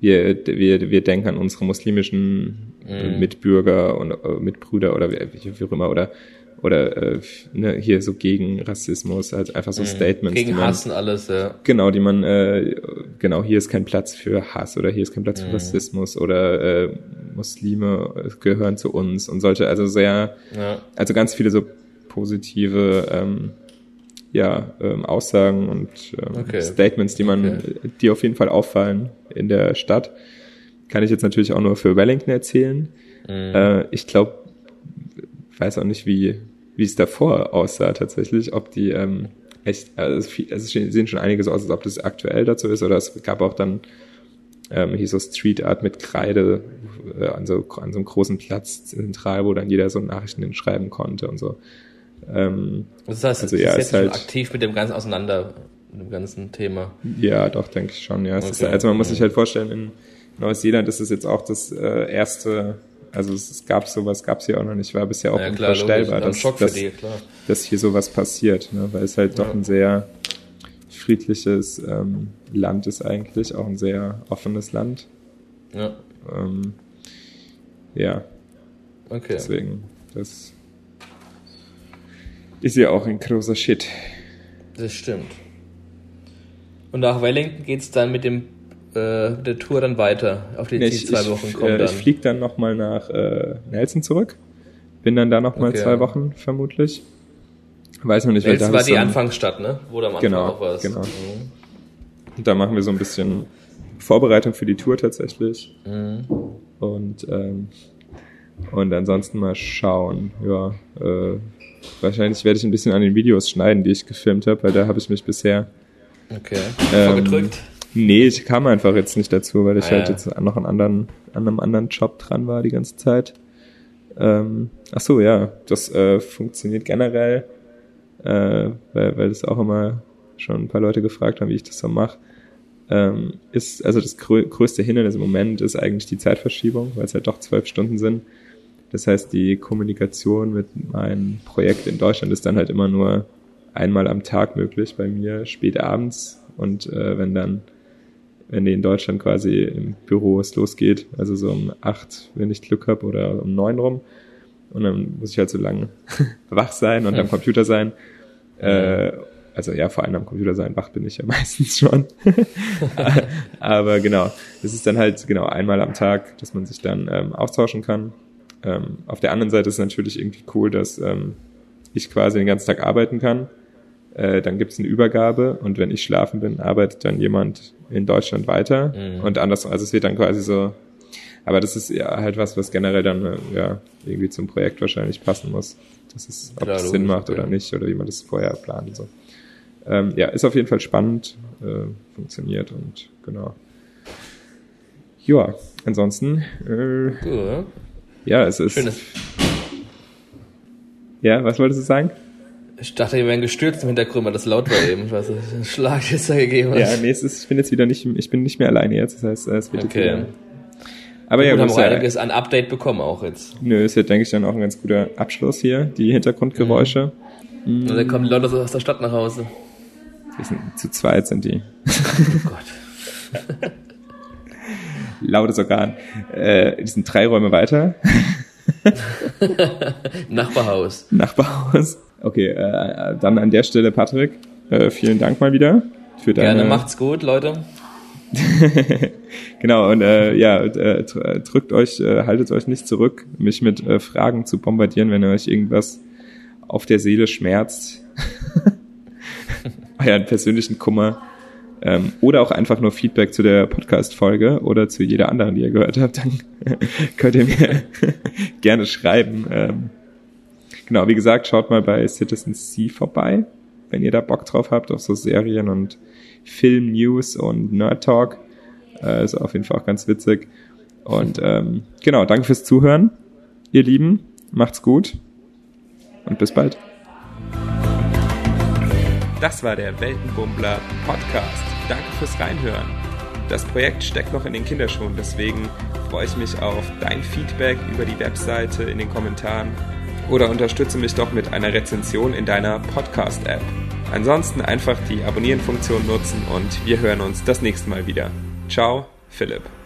S1: wir, wir, wir denken an unsere muslimischen mm. Mitbürger und äh, Mitbrüder oder wie, wie auch immer oder oder äh, ne, hier so gegen Rassismus, halt einfach so mhm. Statements.
S2: Gegen man, Hass und alles, ja.
S1: Genau, die man, äh, genau, hier ist kein Platz für Hass oder hier ist kein Platz mhm. für Rassismus oder äh, Muslime gehören zu uns und solche, also sehr, ja. also ganz viele so positive ähm, ja, ähm, Aussagen und ähm, okay. Statements, die man, okay. die auf jeden Fall auffallen in der Stadt. Kann ich jetzt natürlich auch nur für Wellington erzählen. Mhm. Äh, ich glaube, weiß auch nicht, wie, wie es davor aussah tatsächlich, ob die ähm, echt, also es, viel, es sehen schon einige so aus, als ob das aktuell dazu ist, oder es gab auch dann ähm, hier so Street Art mit Kreide äh, an, so, an so einem großen Platz zentral, wo dann jeder so Nachrichten schreiben konnte und so.
S2: Ähm, das heißt, also, ja, ist halt aktiv mit dem Ganzen auseinander, mit dem ganzen Thema.
S1: Ja, doch, denke ich schon, ja. Okay. Ist, also man muss sich halt vorstellen, in Neuseeland ist es jetzt auch das äh, erste also es gab sowas, gab es hier auch noch nicht, war bisher auch ja, klar, unvorstellbar, dass, dass, die, dass, hier sowas passiert, ne? weil es halt ja. doch ein sehr friedliches ähm, Land ist eigentlich, auch ein sehr offenes Land. Ja. Ähm, ja. Okay. Deswegen, das ist ja auch ein großer Shit.
S2: Das stimmt. Und nach Wellington geht es dann mit dem äh, der Tour dann weiter? Auf die, nee, zwei Wochen
S1: ich, kommen äh, dann? Ich fliege dann nochmal nach äh, Nelson zurück. Bin dann da nochmal okay. zwei Wochen vermutlich. Weiß noch nicht,
S2: weil da war die Anfangsstadt, ne? Wo da am Anfang
S1: genau,
S2: auch was.
S1: Genau. Mhm. Und da machen wir so ein bisschen Vorbereitung für die Tour tatsächlich. Mhm. Und ähm, und ansonsten mal schauen. Ja, äh, wahrscheinlich werde ich ein bisschen an den Videos schneiden, die ich gefilmt habe, weil da habe ich mich bisher
S2: okay. ähm, vorgedrückt.
S1: Nee, ich kam einfach jetzt nicht dazu, weil ich ah, halt ja. jetzt noch an, anderen, an einem anderen Job dran war die ganze Zeit. Ähm, ach so, ja, das äh, funktioniert generell, äh, weil, weil das auch immer schon ein paar Leute gefragt haben, wie ich das so mache. Ähm, ist, also das grö größte Hindernis im Moment ist eigentlich die Zeitverschiebung, weil es halt doch zwölf Stunden sind. Das heißt, die Kommunikation mit meinem Projekt in Deutschland ist dann halt immer nur einmal am Tag möglich bei mir, spät abends. Und äh, wenn dann wenn die in Deutschland quasi im Büro es losgeht, also so um acht, wenn ich Glück habe, oder um neun rum. Und dann muss ich halt so lange wach sein und am Computer sein. Äh, also ja, vor allem am Computer sein, wach bin ich ja meistens schon. Aber genau, es ist dann halt genau einmal am Tag, dass man sich dann ähm, austauschen kann. Ähm, auf der anderen Seite ist es natürlich irgendwie cool, dass ähm, ich quasi den ganzen Tag arbeiten kann äh, dann gibt es eine Übergabe und wenn ich schlafen bin, arbeitet dann jemand in Deutschland weiter mhm. und anders, also es wird dann quasi so, aber das ist ja halt was, was generell dann ja irgendwie zum Projekt wahrscheinlich passen muss, dass es ob Klar, es Sinn macht oder nicht oder wie man das vorher plant und so. Ähm, ja, ist auf jeden Fall spannend, äh, funktioniert und genau. Ja, ansonsten. Äh, cool. Ja, es ist. Schönes. Ja, was wolltest du sagen?
S2: Ich dachte, wir wären gestürzt im Hintergrund, weil das laut war eben. Was ein Schlag jetzt da gegeben
S1: hat. Ja, nee, es ist, ich bin jetzt wieder nicht, ich bin nicht mehr alleine jetzt. Das heißt, es wird
S2: okay. wieder. Aber ja, gut, haben wir einiges an Update bekommen auch jetzt.
S1: Nö, ist ja, denke ich, dann auch ein ganz guter Abschluss hier, die Hintergrundgeräusche.
S2: Mhm. Und dann kommen die Leute aus der Stadt nach Hause.
S1: Sind, zu zweit sind die. Oh Gott. Lautes Organ. Äh, die sind drei Räume weiter.
S2: Nachbarhaus.
S1: Nachbarhaus. Okay, äh, dann an der Stelle, Patrick, äh, vielen Dank mal wieder
S2: für deine. Gerne, macht's gut, Leute.
S1: genau, und äh, ja, äh, drückt euch, äh, haltet euch nicht zurück, mich mit äh, Fragen zu bombardieren, wenn ihr euch irgendwas auf der Seele schmerzt. Euren persönlichen Kummer. Ähm, oder auch einfach nur Feedback zu der Podcast-Folge oder zu jeder anderen, die ihr gehört habt, dann könnt ihr mir gerne schreiben. Ähm, genau, wie gesagt, schaut mal bei Citizen C vorbei, wenn ihr da Bock drauf habt, auf so Serien und Film-News und Nerd-Talk. Äh, ist auf jeden Fall auch ganz witzig. Und ähm, genau, danke fürs Zuhören, ihr Lieben. Macht's gut und bis bald. Das war der Weltenbummler Podcast. Danke fürs Reinhören. Das Projekt steckt noch in den Kinderschuhen, deswegen freue ich mich auf dein Feedback über die Webseite in den Kommentaren oder unterstütze mich doch mit einer Rezension in deiner Podcast-App. Ansonsten einfach die Abonnieren-Funktion nutzen und wir hören uns das nächste Mal wieder. Ciao, Philipp.